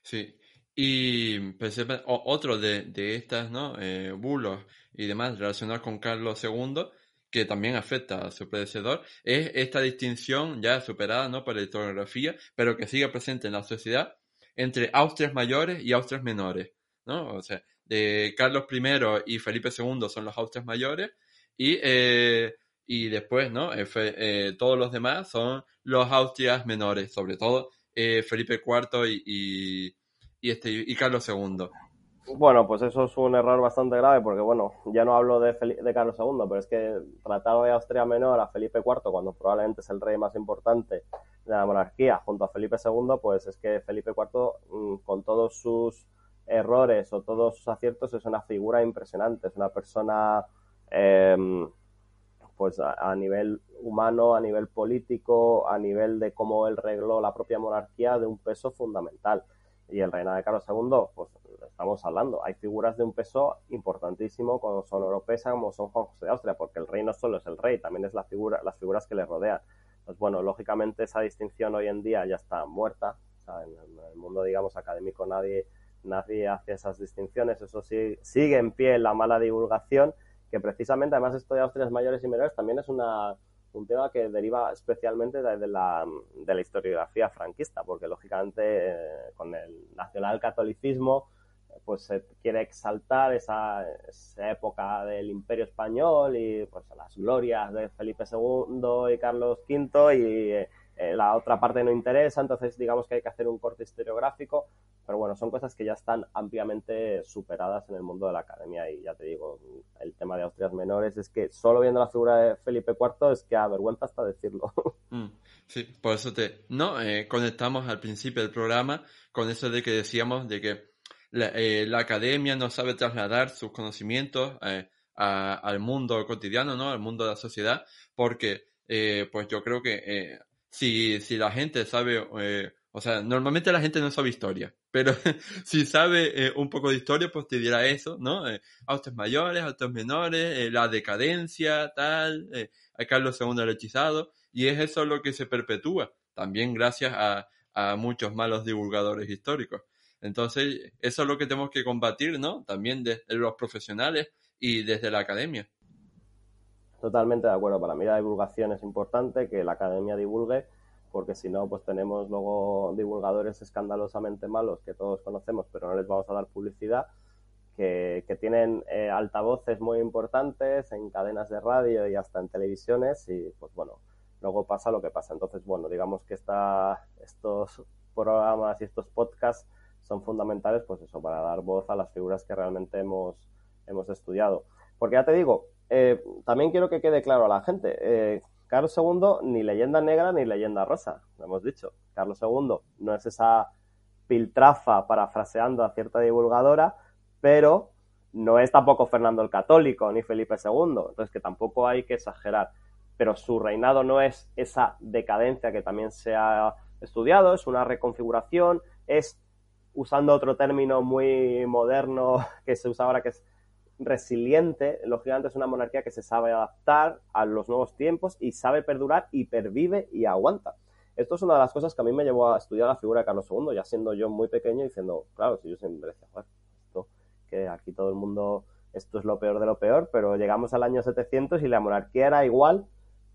Sí, y pues, otro de, de estas, ¿no? Eh, bulos y demás relacionados con Carlos II que también afecta a su predecesor, es esta distinción ya superada ¿no? por la historiografía, pero que sigue presente en la sociedad entre Austrias mayores y Austrias menores. ¿no? O sea, de Carlos I y Felipe II son los Austrias mayores y, eh, y después ¿no? Eh, eh, todos los demás son los Austrias menores, sobre todo Felipe IV y, y, este, y Carlos II. Bueno, pues eso es un error bastante grave porque, bueno, ya no hablo de, Fel de Carlos II, pero es que tratar de Austria Menor a Felipe IV, cuando probablemente es el rey más importante de la monarquía, junto a Felipe II, pues es que Felipe IV, mm, con todos sus errores o todos sus aciertos, es una figura impresionante, es una persona, eh, pues a, a, nivel humano, a nivel político, a nivel de cómo él regló la propia monarquía, de un peso fundamental. Y el reinado de Carlos II, pues estamos hablando. Hay figuras de un peso importantísimo como son Oropesa, como son Juan José de Austria, porque el rey no solo es el rey, también es la figura, las figuras que le rodean. Pues bueno, lógicamente esa distinción hoy en día ya está muerta. O sea, en, el mundo, digamos, académico nadie, nadie hace esas distinciones. Eso sí, sigue en pie la mala divulgación, que precisamente, además esto de Austrias mayores y menores, también es una, un tema que deriva especialmente de la, de la historiografía franquista, porque lógicamente eh, con el nacionalcatolicismo pues se quiere exaltar esa, época del Imperio Español y pues las glorias de Felipe II y Carlos V y eh, la otra parte no interesa, entonces digamos que hay que hacer un corte historiográfico, pero bueno, son cosas que ya están ampliamente superadas en el mundo de la academia y ya te digo, el tema de Austrias menores es que solo viendo la figura de Felipe IV es que avergüenza hasta decirlo. Mm, sí, por eso te... No, eh, conectamos al principio del programa con eso de que decíamos de que la, eh, la academia no sabe trasladar sus conocimientos eh, al mundo cotidiano, ¿no? Al mundo de la sociedad, porque pues yo creo que si, si la gente sabe o sea, normalmente la gente no sabe historia, pero si sabe eh, un poco de historia, pues te dirá eso, ¿no? Eh, autos mayores, autos menores, eh, la decadencia, tal, eh, a Carlos II el hechizado, y es eso lo que se perpetúa, también gracias a muchos malos divulgadores históricos. Entonces, eso es lo que tenemos que combatir, ¿no? También desde los profesionales y desde la academia. Totalmente de acuerdo. Para mí la divulgación es importante, que la academia divulgue porque si no, pues tenemos luego divulgadores escandalosamente malos que todos conocemos, pero no les vamos a dar publicidad, que, que tienen eh, altavoces muy importantes en cadenas de radio y hasta en televisiones y pues bueno, luego pasa lo que pasa. Entonces, bueno, digamos que esta, estos programas y estos podcasts son fundamentales, pues eso, para dar voz a las figuras que realmente hemos, hemos estudiado. Porque ya te digo, eh, también quiero que quede claro a la gente, eh, Carlos II ni leyenda negra ni leyenda rosa, lo hemos dicho. Carlos II no es esa piltrafa parafraseando a cierta divulgadora, pero no es tampoco Fernando el Católico ni Felipe II, entonces que tampoco hay que exagerar. Pero su reinado no es esa decadencia que también se ha estudiado, es una reconfiguración, es, usando otro término muy moderno que se usa ahora, que es resiliente, lógicamente es una monarquía que se sabe adaptar a los nuevos tiempos y sabe perdurar y pervive y aguanta. Esto es una de las cosas que a mí me llevó a estudiar la figura de Carlos II, ya siendo yo muy pequeño, diciendo, claro, si yo siempre decía, bueno, esto, que aquí todo el mundo, esto es lo peor de lo peor, pero llegamos al año 700 y la monarquía era igual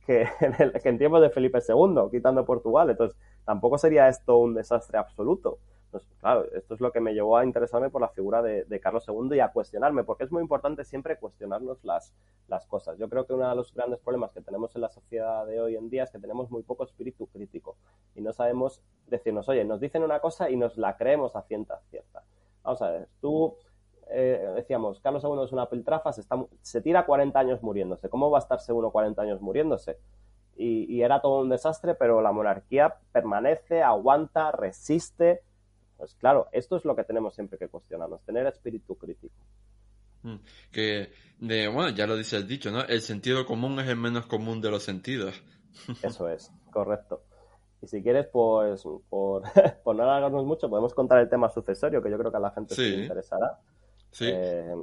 que en, que en tiempos de Felipe II, quitando Portugal. Entonces, tampoco sería esto un desastre absoluto. Pues claro, esto es lo que me llevó a interesarme por la figura de, Carlos II y a cuestionarme, porque es muy importante siempre cuestionarnos las, las cosas. Yo creo que uno de los grandes problemas que tenemos en la sociedad de hoy en día es que tenemos muy poco espíritu crítico y no sabemos decirnos, oye, nos dicen una cosa y nos la creemos a cierta cierta. Vamos a ver, tú eh, decíamos, Carlos II es una piltrafa, se, está, se tira 40 años muriéndose. ¿Cómo va a estarse uno 40 años muriéndose? Y era todo un desastre, pero la monarquía permanece, aguanta, resiste pues claro, esto es lo que tenemos siempre que cuestionarnos, tener espíritu crítico. Mm, que, de, bueno, ya lo dice el dicho, ¿no? El sentido común es el menos común de los sentidos. Eso es, correcto. Y si quieres, pues, por, por no alargarnos mucho, podemos contar el tema sucesorio, que yo creo que a la gente sí. le interesará. Sí. Eh...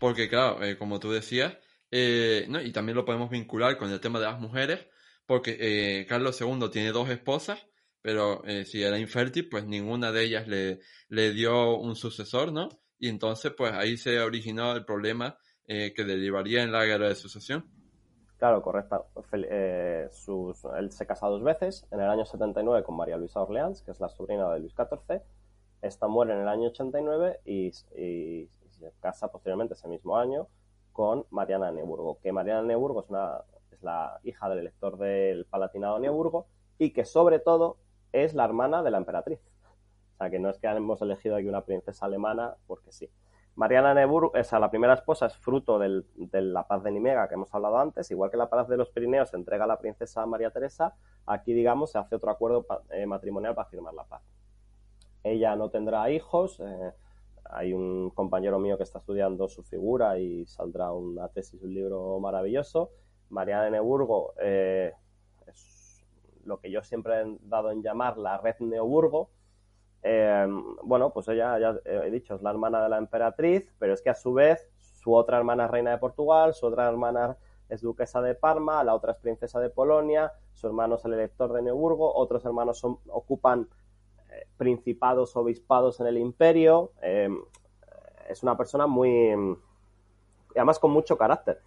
Porque, claro, eh, como tú decías, eh, ¿no? y también lo podemos vincular con el tema de las mujeres, porque Carlos II tiene dos esposas pero eh, si era infértil, pues ninguna de ellas le, dio un sucesor, ¿no? Y entonces, pues ahí se originó el problema eh, que derivaría en la guerra de sucesión. Claro, correcto. Eh, él se casa dos veces, en el año 79 con María Luisa Orleans, que es la sobrina de Luis XIV. Esta muere en el año 89 y, y, y se casa posteriormente ese mismo año con Mariana de Neuburgo, que Mariana de Neuburgo es, una, es la hija del elector del Palatinado de Neuburgo y que sobre todo es la hermana de la emperatriz. O sea, que no es que hemos elegido aquí una princesa alemana porque sí. Mariana Neburg, esa, la primera esposa, es fruto de la paz de Nimega que hemos hablado antes, igual que la paz de los Pirineos se entrega a la princesa María Teresa, aquí, digamos, se hace otro acuerdo eh, matrimonial para firmar la paz. Ella no tendrá hijos, eh, hay un compañero mío que está estudiando su figura y saldrá una tesis, un libro maravilloso. Mariana de Neburgo eh, lo que yo siempre he dado en llamar la red Neoburgo. Eh, bueno, pues ella, ya he dicho, es la hermana de la emperatriz, pero es que a su vez su otra hermana es reina de Portugal, su otra hermana es duquesa de Parma, la otra es princesa de Polonia, su hermano es el elector de Neoburgo, otros hermanos ocupan eh, principados, obispados en el imperio. Eh, es una persona muy. además con mucho carácter.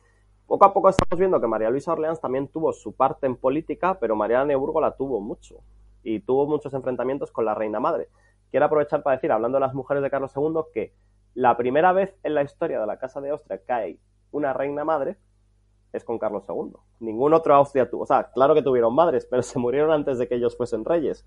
Poco a poco estamos viendo que María Luisa Orleans también tuvo su parte en política, pero María de Neuburgo la tuvo mucho y tuvo muchos enfrentamientos con la reina madre. Quiero aprovechar para decir, hablando de las mujeres de Carlos II, que la primera vez en la historia de la Casa de Austria que hay una reina madre es con Carlos II. Ningún otro Austria tuvo, o sea, claro que tuvieron madres, pero se murieron antes de que ellos fuesen reyes.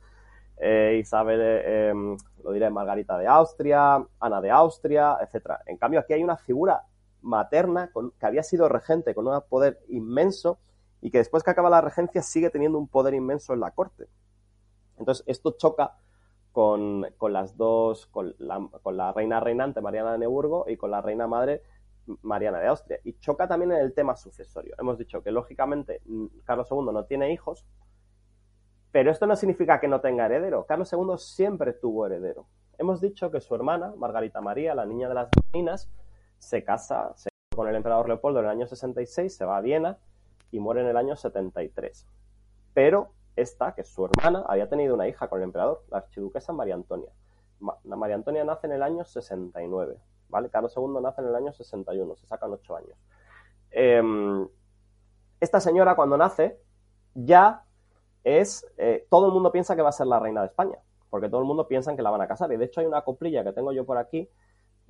eh, Isabel, eh, em, lo diré, Margarita de Austria, Ana de Austria, etcétera. En cambio, aquí hay una figura materna que había sido regente con un poder inmenso y que después que acaba la regencia sigue teniendo un poder inmenso en la corte. Entonces, esto choca con, las dos, con la, con la, reina reinante Mariana de Neuburgo y con la reina madre Mariana de Austria. Y choca también en el tema sucesorio. Hemos dicho que, lógicamente, Carlos II no tiene hijos, pero esto no significa que no tenga heredero. Carlos II siempre tuvo heredero. Hemos dicho que su hermana, Margarita María, la niña de las minas, se casa, con el emperador Leopoldo en el año 66, se va a Viena y muere en el año 73. Pero esta, que es su hermana, había tenido una hija con el emperador, la archiduquesa María Antonia. María Antonia nace en el año 69, ¿vale? Carlos II nace en el año 61, se sacan ocho años. Em, esta señora cuando nace ya es, eh, todo el mundo piensa que va a ser la reina de España, porque todo el mundo piensa que la van a casar. Y de hecho hay una coplilla que tengo yo por aquí,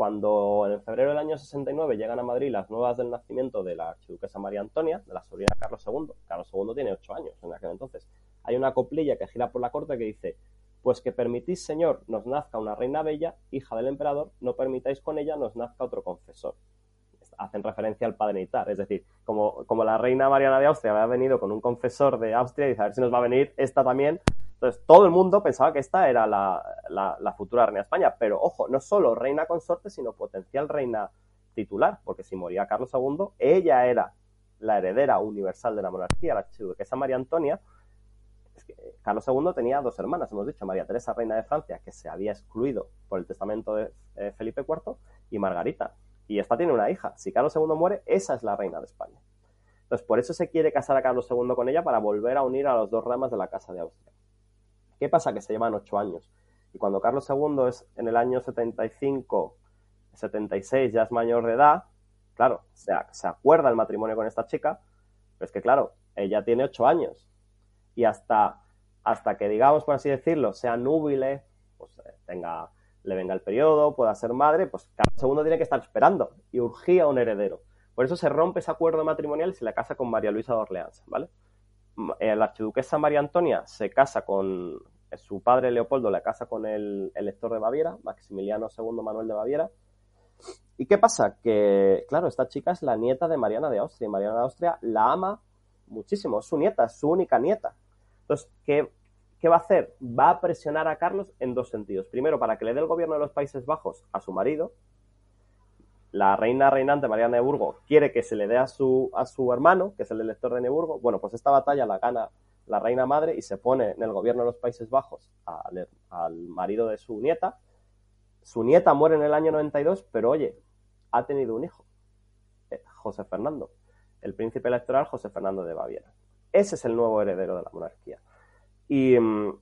cuando en febrero del año 69 llegan a Madrid las nuevas del nacimiento de la archiduquesa María Antonia, de la sobrina de Carlos II, Carlos II tiene ocho años en aquel entonces, hay una coplilla que gira por la corte que dice, pues que permitís, señor, nos nazca una reina bella, hija del emperador, no permitáis con ella nos nazca otro confesor. Hacen referencia al padre Nitar, es decir, como, como la reina Mariana de Austria había venido con un confesor de Austria, y dice, a ver si nos va a venir esta también, entonces, todo el mundo pensaba que esta era la, futura reina de España, pero ojo, no solo reina consorte, sino potencial reina titular, porque si moría Carlos II, ella era la heredera universal de la monarquía, la archiduquesa María Antonia. Carlos II tenía dos hermanas, hemos dicho, María Teresa, reina de Francia, que se había excluido por el testamento de eh, Felipe IV, y Margarita. Y esta tiene una hija. Si Carlos II muere, esa es la reina de España. Entonces, por eso se quiere casar a Carlos II con ella para volver a unir a los dos ramas de la Casa de Austria. ¿Qué pasa? Que se llevan ocho años. Y cuando Carlos II es en el año 75, 76, ya es mayor de edad, claro, se, acuerda el matrimonio con esta chica, pero es que, claro, ella tiene ocho años. Y hasta, hasta que, digamos, por así decirlo, sea núbile, pues eh, tenga, le venga el periodo, pueda ser madre, pues Carlos II tiene que estar esperando y urgía un heredero. Por eso se rompe ese acuerdo matrimonial y se la casa con María Luisa de Orleans, ¿vale? Eh, la archiduquesa María Antonia se casa con su padre Leopoldo, la casa con el elector de Baviera, Maximiliano II Manuel de Baviera. ¿Y qué pasa? Que, claro, esta chica es la nieta de Mariana de Austria y Mariana de Austria la ama muchísimo, es su nieta, es su única nieta. Entonces, ¿qué, ¿qué va a hacer? Va a presionar a Carlos en dos sentidos. Primero, para que le dé el gobierno de los Países Bajos a su marido, la reina reinante María de Neburgo quiere que se le dé a su, a su hermano, que es el elector de Neburgo. Bueno, pues esta batalla la gana la reina madre y se pone en el gobierno de los Países Bajos al, al marido de su nieta. Su nieta muere en el año 92, pero oye, ha tenido un hijo, eh, José Fernando, el príncipe electoral José Fernando de Baviera. Ese es el nuevo heredero de la monarquía. Y mm,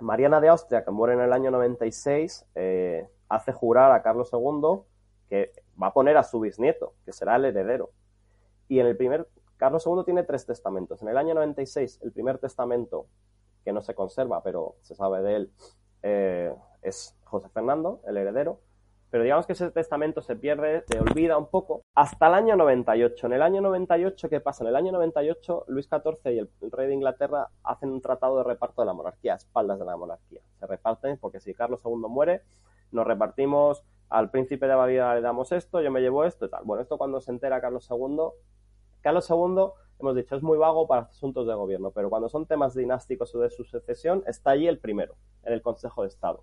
Mariana de Austria, que muere en el año 96, eh, hace jurar a Carlos II que va a poner a su bisnieto, que será el heredero. Y en el primer, Carlos II tiene tres testamentos. En el año 96, el primer testamento, que no se conserva, pero se sabe de él, eh, es José Fernando, el heredero. Pero digamos que ese testamento se pierde, se olvida un poco, hasta el año 98. En el año 98, ¿qué pasa? En el año 98, Luis XIV y el, rey de Inglaterra hacen un tratado de reparto de la monarquía, a espaldas de la monarquía. Se reparten porque si Carlos II muere, nos repartimos al príncipe de Baviera le damos esto, yo me llevo esto y tal. Bueno, esto cuando se entera Carlos II, Carlos II, hemos dicho, es muy vago para asuntos de gobierno, pero cuando son temas dinásticos o de sucesión, está allí el primero, en el Consejo de Estado.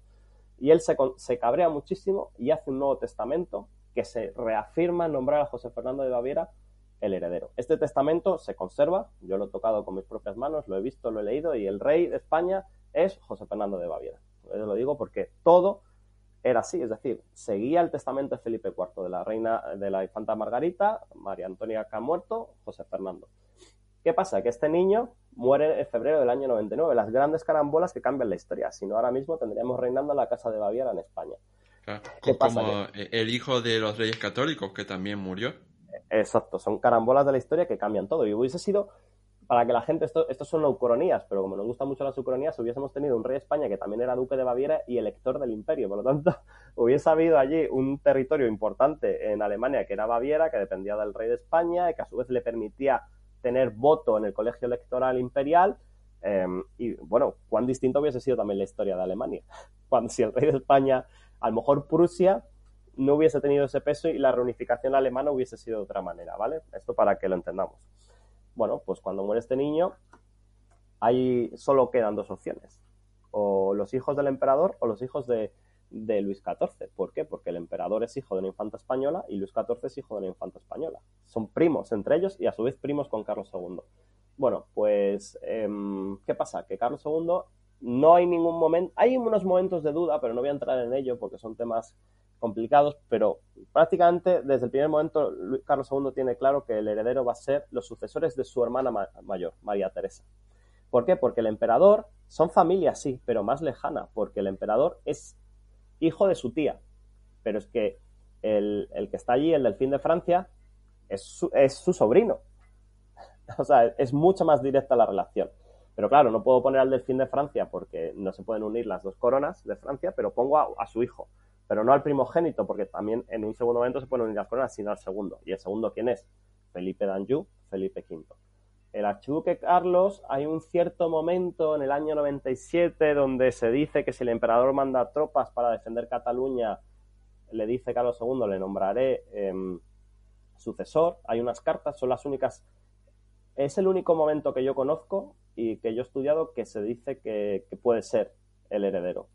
Y él se, se cabrea muchísimo y hace un nuevo testamento que se reafirma en nombrar a José Fernando de Baviera el heredero. Este testamento se conserva, yo lo he tocado con mis propias manos, lo he visto, lo he leído, y el rey de España es José Fernando de Baviera. Yo lo digo porque todo era así, es decir, seguía el testamento de Felipe IV, de la reina, de la infanta Margarita, María Antonia que ha muerto, José Fernando. ¿Qué pasa? Que este niño muere en febrero del año 99, las grandes carambolas que cambian la historia, si no ahora mismo tendríamos reinando la Casa de Baviera en España. ¿Qué pasa? Como el hijo de los reyes católicos que también murió. Exacto, son carambolas de la historia que cambian todo. Y hubiese sido para que la gente, esto, estos son ucronías, pero como nos gustan mucho las ucronías, hubiésemos tenido un rey de España que también era duque de Baviera y elector del imperio. Por lo tanto, hubiese habido allí un territorio importante en Alemania que era Baviera, que dependía del rey de España y que a su vez le permitía tener voto en el colegio electoral imperial Em, y bueno, cuán distinto hubiese sido también la historia de Alemania. Cuando si el rey de España, a lo mejor Prusia no hubiese tenido ese peso y la reunificación alemana hubiese sido de otra manera, ¿vale? Esto para que lo entendamos. Bueno, pues cuando muere este niño, ahí solo quedan dos opciones. O los hijos del emperador o los hijos de, de Luis XIV. ¿Por qué? Porque el emperador es hijo de una infanta española y Luis XIV es hijo de una infanta española. Son primos entre ellos y a su vez primos con Carlos II. Bueno, pues, em, ¿qué pasa? Que Carlos II no hay ningún momento, hay unos momentos de duda, pero no voy a entrar en ello porque son temas complicados, pero prácticamente desde el primer momento Carlos II tiene claro que el heredero va a ser los sucesores de su hermana mayor, María Teresa. ¿Por qué? Porque el emperador son familia, sí, pero más lejana, porque el emperador es hijo de su tía. Pero es que el, que está allí, el delfín de Francia, es su, es su sobrino. o sea, es mucho más directa la relación. Pero claro, no puedo poner al delfín de Francia porque no se pueden unir las dos coronas de Francia, pero pongo a, su hijo. Pero no al primogénito, porque también en un segundo momento se pueden unir las coronas, sino al segundo. ¿Y el segundo quién es? Felipe d'Anjou, Felipe V. El archiduque Carlos, hay un cierto momento en el año 97 donde se dice que si el emperador manda tropas para defender Cataluña, le dice Carlos II, le nombraré em, sucesor. Hay unas cartas, son las únicas. Es el único momento que yo conozco y que yo he estudiado que se dice que, puede ser el heredero.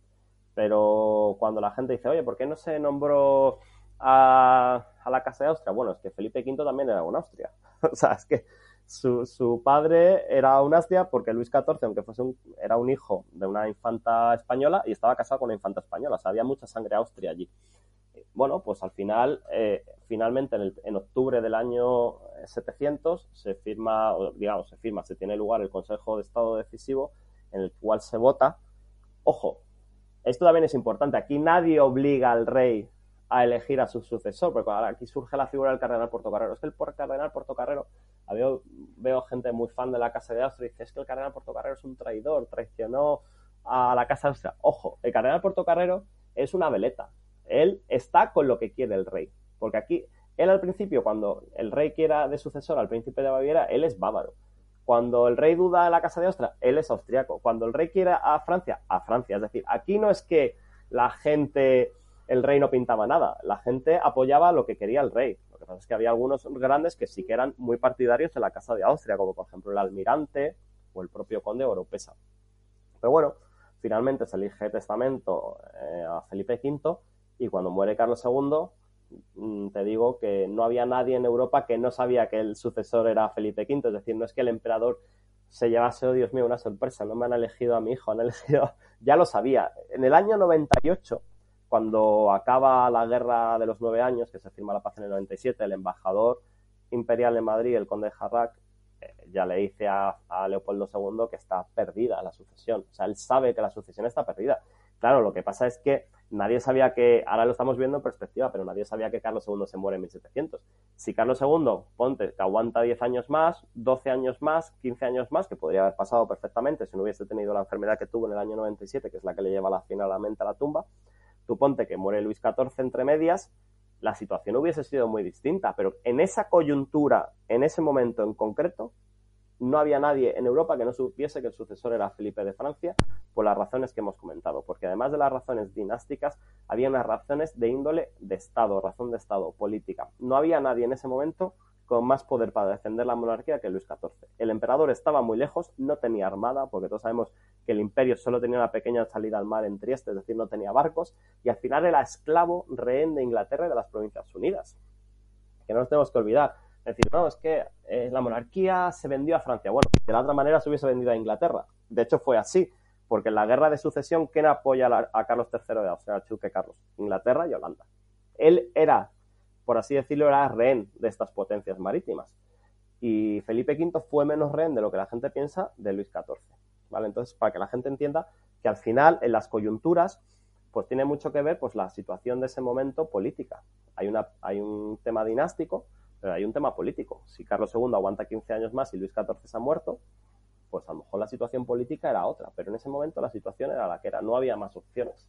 Pero cuando la gente dice, oye, ¿por qué no se nombró a, la Casa de Austria? Bueno, es que Felipe V también era un Austria. o sea, es que su, padre era un Austria porque Luis XIV, aunque fuese un, era un hijo de una infanta española y estaba casado con una infanta española, o sea, había mucha sangre austria allí. Bueno, pues al final, eh, finalmente en, en, octubre del año 700 se firma, digamos, se firma, se tiene lugar el Consejo de Estado Decisivo en el cual se vota. Ojo, esto también es importante, aquí nadie obliga al rey a elegir a su sucesor, porque aquí surge la figura del cardenal Portocarrero. Es que el cardenal Portocarrero, veo, veo gente muy fan de la Casa de Austria y dice, es que el cardenal Portocarrero es un traidor, traicionó a la Casa de Austria. Ojo, el cardenal Portocarrero es una veleta. Él está con lo que quiere el rey. Porque aquí, él al principio, cuando el rey quiera de sucesor al príncipe de Baviera, él es bávaro. Cuando el rey duda de la Casa de Austria, él es austriaco. Cuando el rey quiere a Francia, a Francia. Es decir, aquí no es que la gente el rey no pintaba nada. La gente apoyaba lo que quería el rey. Lo que pasa es que había algunos grandes que sí que eran muy partidarios de la Casa de Austria, como por ejemplo el almirante o el propio conde Oropesa. Pero bueno, finalmente se elige testamento eh, a Felipe V y cuando muere Carlos II, te digo que no había nadie en Europa que no sabía que el sucesor era Felipe V. Es decir, no es que el emperador se llevase, oh Dios mío, una sorpresa, no me han elegido a mi hijo, han elegido, ya lo sabía. En el año 98 cuando acaba la guerra de los nueve años, que se firma la paz en el 97, el embajador imperial en Madrid, el conde Jarrac, eh, ya le dice a, Leopoldo II que está perdida la sucesión. O sea, él sabe que la sucesión está perdida. Claro, lo que pasa es que nadie sabía que, ahora lo estamos viendo en perspectiva, pero nadie sabía que Carlos II se muere en 1700. Si Carlos II, ponte, que aguanta 10 años más, 12 años más, 15 años más, que podría haber pasado perfectamente si no hubiese tenido la enfermedad que tuvo en el año 97, que es la que le lleva la, finalmente a la tumba, Tú ponte que muere Luis XIV entre medias, la situación hubiese sido muy distinta, pero en esa coyuntura, en ese momento en concreto, no había nadie en Europa que no supiese que el sucesor era Felipe de Francia, por las razones que hemos comentado, porque además de las razones dinásticas, había unas razones de índole de Estado, razón de Estado, política. No había nadie en ese momento con más poder para defender la monarquía que Luis XIV. El emperador estaba muy lejos, no tenía armada, porque todos sabemos que el imperio solo tenía una pequeña salida al mar en Trieste, es decir, no tenía barcos, y al final era esclavo, rehén de Inglaterra y de las Provincias Unidas. Que no nos tenemos que olvidar. Decir, no, es que eh, la monarquía se vendió a Francia. Bueno, de la otra manera se hubiese vendido a Inglaterra. De hecho, fue así, porque en la guerra de sucesión, ¿quién apoya a, Carlos III de Austria, Chuque Carlos? Inglaterra y Holanda. Él era por así decirlo, era rehén de estas potencias marítimas. Y Felipe V fue menos rehén de lo que la gente piensa de Luis XIV. ¿vale? Entonces, para que la gente entienda que al final, en las coyunturas, pues tiene mucho que ver pues, la situación de ese momento política. Hay, una, hay un tema dinástico, pero hay un tema político. Si Carlos II aguanta 15 años más y Luis XIV se ha muerto, pues a lo mejor la situación política era otra, pero en ese momento la situación era la que era, no había más opciones.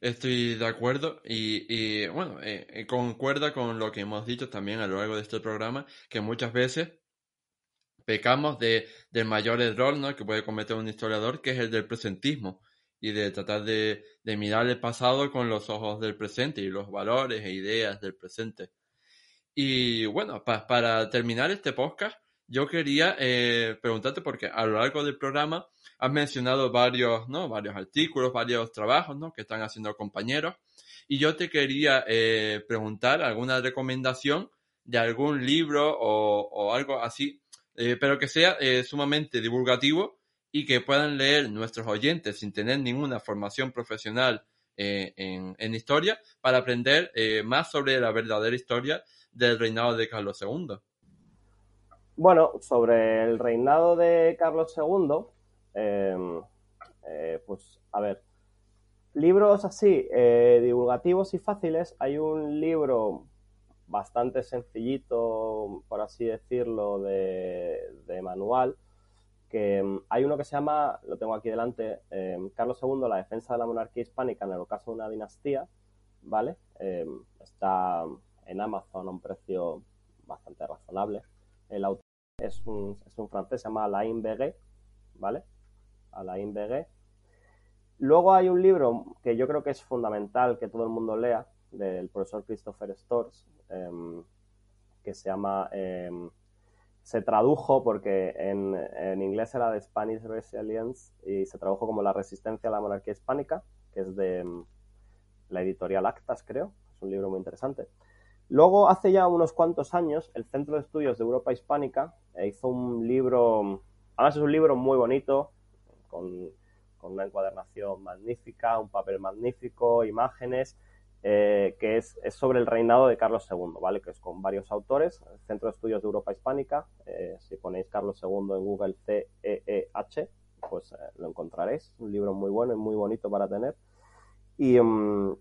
Estoy de acuerdo y, bueno, eh, eh, concuerda con lo que hemos dicho también a lo largo de este programa, que muchas veces pecamos de, del mayor error ¿no? que puede cometer un historiador, que es el del presentismo, y de tratar de, de mirar el pasado con los ojos del presente y los valores e ideas del presente. Y bueno, para terminar este podcast, yo quería eh, preguntarte, porque a lo largo del programa has mencionado varios, ¿no? varios artículos, varios trabajos ¿no? que están haciendo compañeros, y yo te quería eh, preguntar alguna recomendación de algún libro o, algo así, eh, pero que sea eh, sumamente divulgativo y que puedan leer nuestros oyentes sin tener ninguna formación profesional eh, en, historia para aprender más sobre la verdadera historia del reinado de Carlos II. Bueno, sobre el reinado de Carlos II, eh, eh, pues a ver, libros así, eh, divulgativos y fáciles, hay un libro bastante sencillito, por así decirlo, de, de manual, que um, hay uno que se llama, lo tengo aquí delante, eh, Carlos II, la defensa de la monarquía hispánica en el ocaso de una dinastía, ¿vale? Eh, está en Amazon a un precio bastante razonable. El autor es un, es un francés, se llama Alain Beguet, ¿vale? Alain Beguet. Luego hay un libro que yo creo que es fundamental que todo el mundo lea, del profesor Christopher Storrs, eh, que se llama... Se tradujo porque en, inglés era de Spanish Resilience y se tradujo como La resistencia a la monarquía hispánica, que es de um, la editorial Actas, creo. Es un libro muy interesante. Luego, hace ya unos cuantos años, el Centro de Estudios de Europa Hispánica eh, hizo un libro, además es un libro muy bonito, con una encuadernación magnífica, un papel magnífico, imágenes, eh, que es, es, sobre el reinado de Carlos II, ¿vale? Que es con varios autores, el Centro de Estudios de Europa Hispánica, eh, si ponéis Carlos II en Google C-E-E-H, pues eh, lo encontraréis, un libro muy bueno y muy bonito para tener. Y um,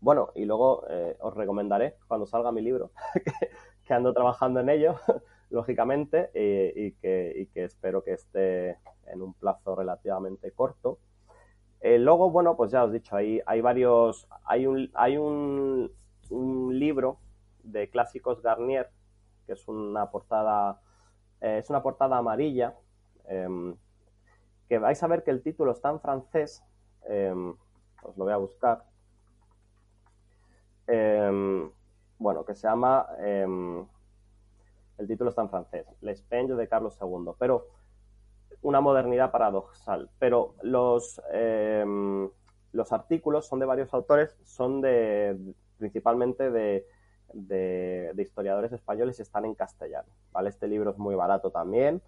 bueno, y luego eh, os recomendaré cuando salga mi libro, que, que, ando trabajando en ello, lógicamente, y, y, que, y que espero que esté en un plazo relativamente corto. Eh, luego, bueno, pues ya os he dicho, hay, varios, hay un, libro de clásicos Garnier, que es una portada, eh, es una portada amarilla, eh, que vais a ver que el título está en francés, os lo voy a buscar, bueno, que se llama, el título está en francés, L'Espenge de Carlos II, pero una modernidad paradoxal. Pero los, eh, los artículos son de varios autores, son de principalmente de, de, de, historiadores españoles y están en castellano. ¿vale? Este libro es muy barato también.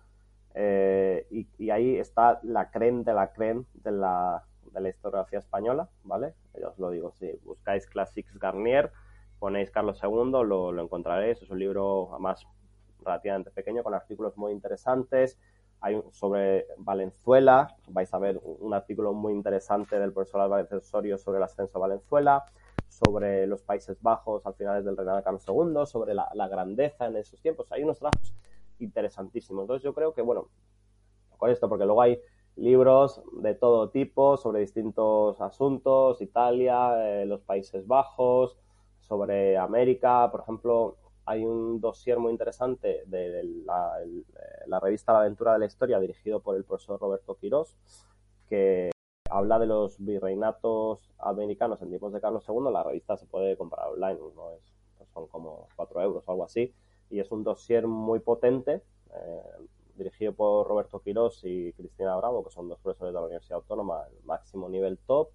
Eh, y, y, ahí está la creen de la creen de la, de la historiografía española, ¿vale? Yo os lo digo, si buscáis Classics Garnier, ponéis Carlos II, lo, lo encontraréis. Es un libro, además, relativamente pequeño, con artículos muy interesantes, hay sobre Valenzuela, vais a ver un artículo muy interesante del profesor Álvarez Osorio sobre el ascenso a Valenzuela, sobre los Países Bajos al finales del reinado de Carlos II, sobre la, la, grandeza en esos tiempos. Hay unos trabajos interesantísimos. Entonces yo creo que, bueno, con esto, porque luego hay libros de todo tipo sobre distintos asuntos, Italia, eh, los Países Bajos, sobre América, por ejemplo, hay un dossier muy interesante de la, la, revista La Aventura de la Historia, dirigido por el profesor Roberto Quirós, que habla de los virreinatos americanos en tiempos de Carlos II. La revista se puede comprar online, no es, son como 4 euros o algo así, y es un dossier muy potente, eh, dirigido por Roberto Quirós y Cristina Bravo, que son dos profesores de la Universidad Autónoma, el máximo nivel top,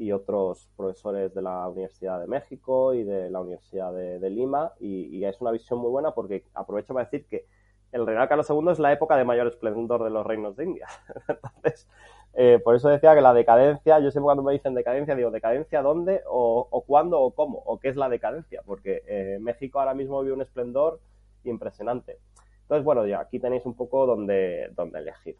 y otros profesores de la Universidad de México y de la Universidad de, Lima y, es una visión muy buena porque aprovecho para decir que el reinado de Carlos II es la época de mayor esplendor de los reinos de India. Entonces, eh, por eso decía que la decadencia, yo siempre cuando me dicen decadencia, digo, ¿decadencia dónde o, cuándo o cómo? ¿O qué es la decadencia? Porque eh, México ahora mismo vive un esplendor impresionante. Entonces, bueno, ya aquí tenéis un poco donde, donde elegir.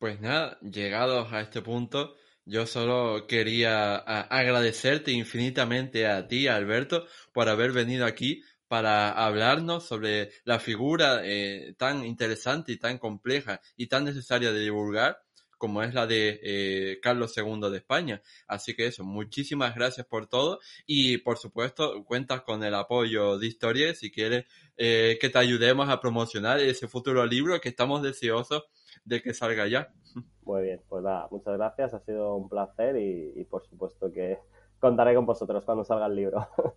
Pues nada, llegados a este punto, yo solo quería agradecerte infinitamente a ti, Alberto, por haber venido aquí para hablarnos sobre la figura eh, tan interesante y tan compleja y tan necesaria de divulgar como es la de eh, Carlos II de España. Así que eso, muchísimas gracias por todo y por supuesto cuentas con el apoyo de Historia si quieres eh, que te ayudemos a promocionar ese futuro libro que estamos deseosos de que salga ya. Muy bien, pues nada, muchas gracias, ha sido un placer y, por supuesto que contaré con vosotros cuando salga el libro.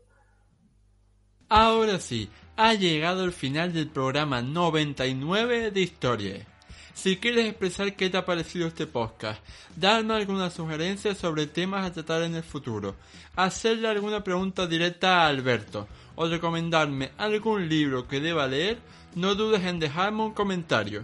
Ahora sí, ha llegado el final del programa 99 de Historia. Si quieres expresar qué te ha parecido este podcast, darme alguna sugerencia sobre temas a tratar en el futuro, hacerle alguna pregunta directa a Alberto o recomendarme algún libro que deba leer, no dudes en dejarme un comentario.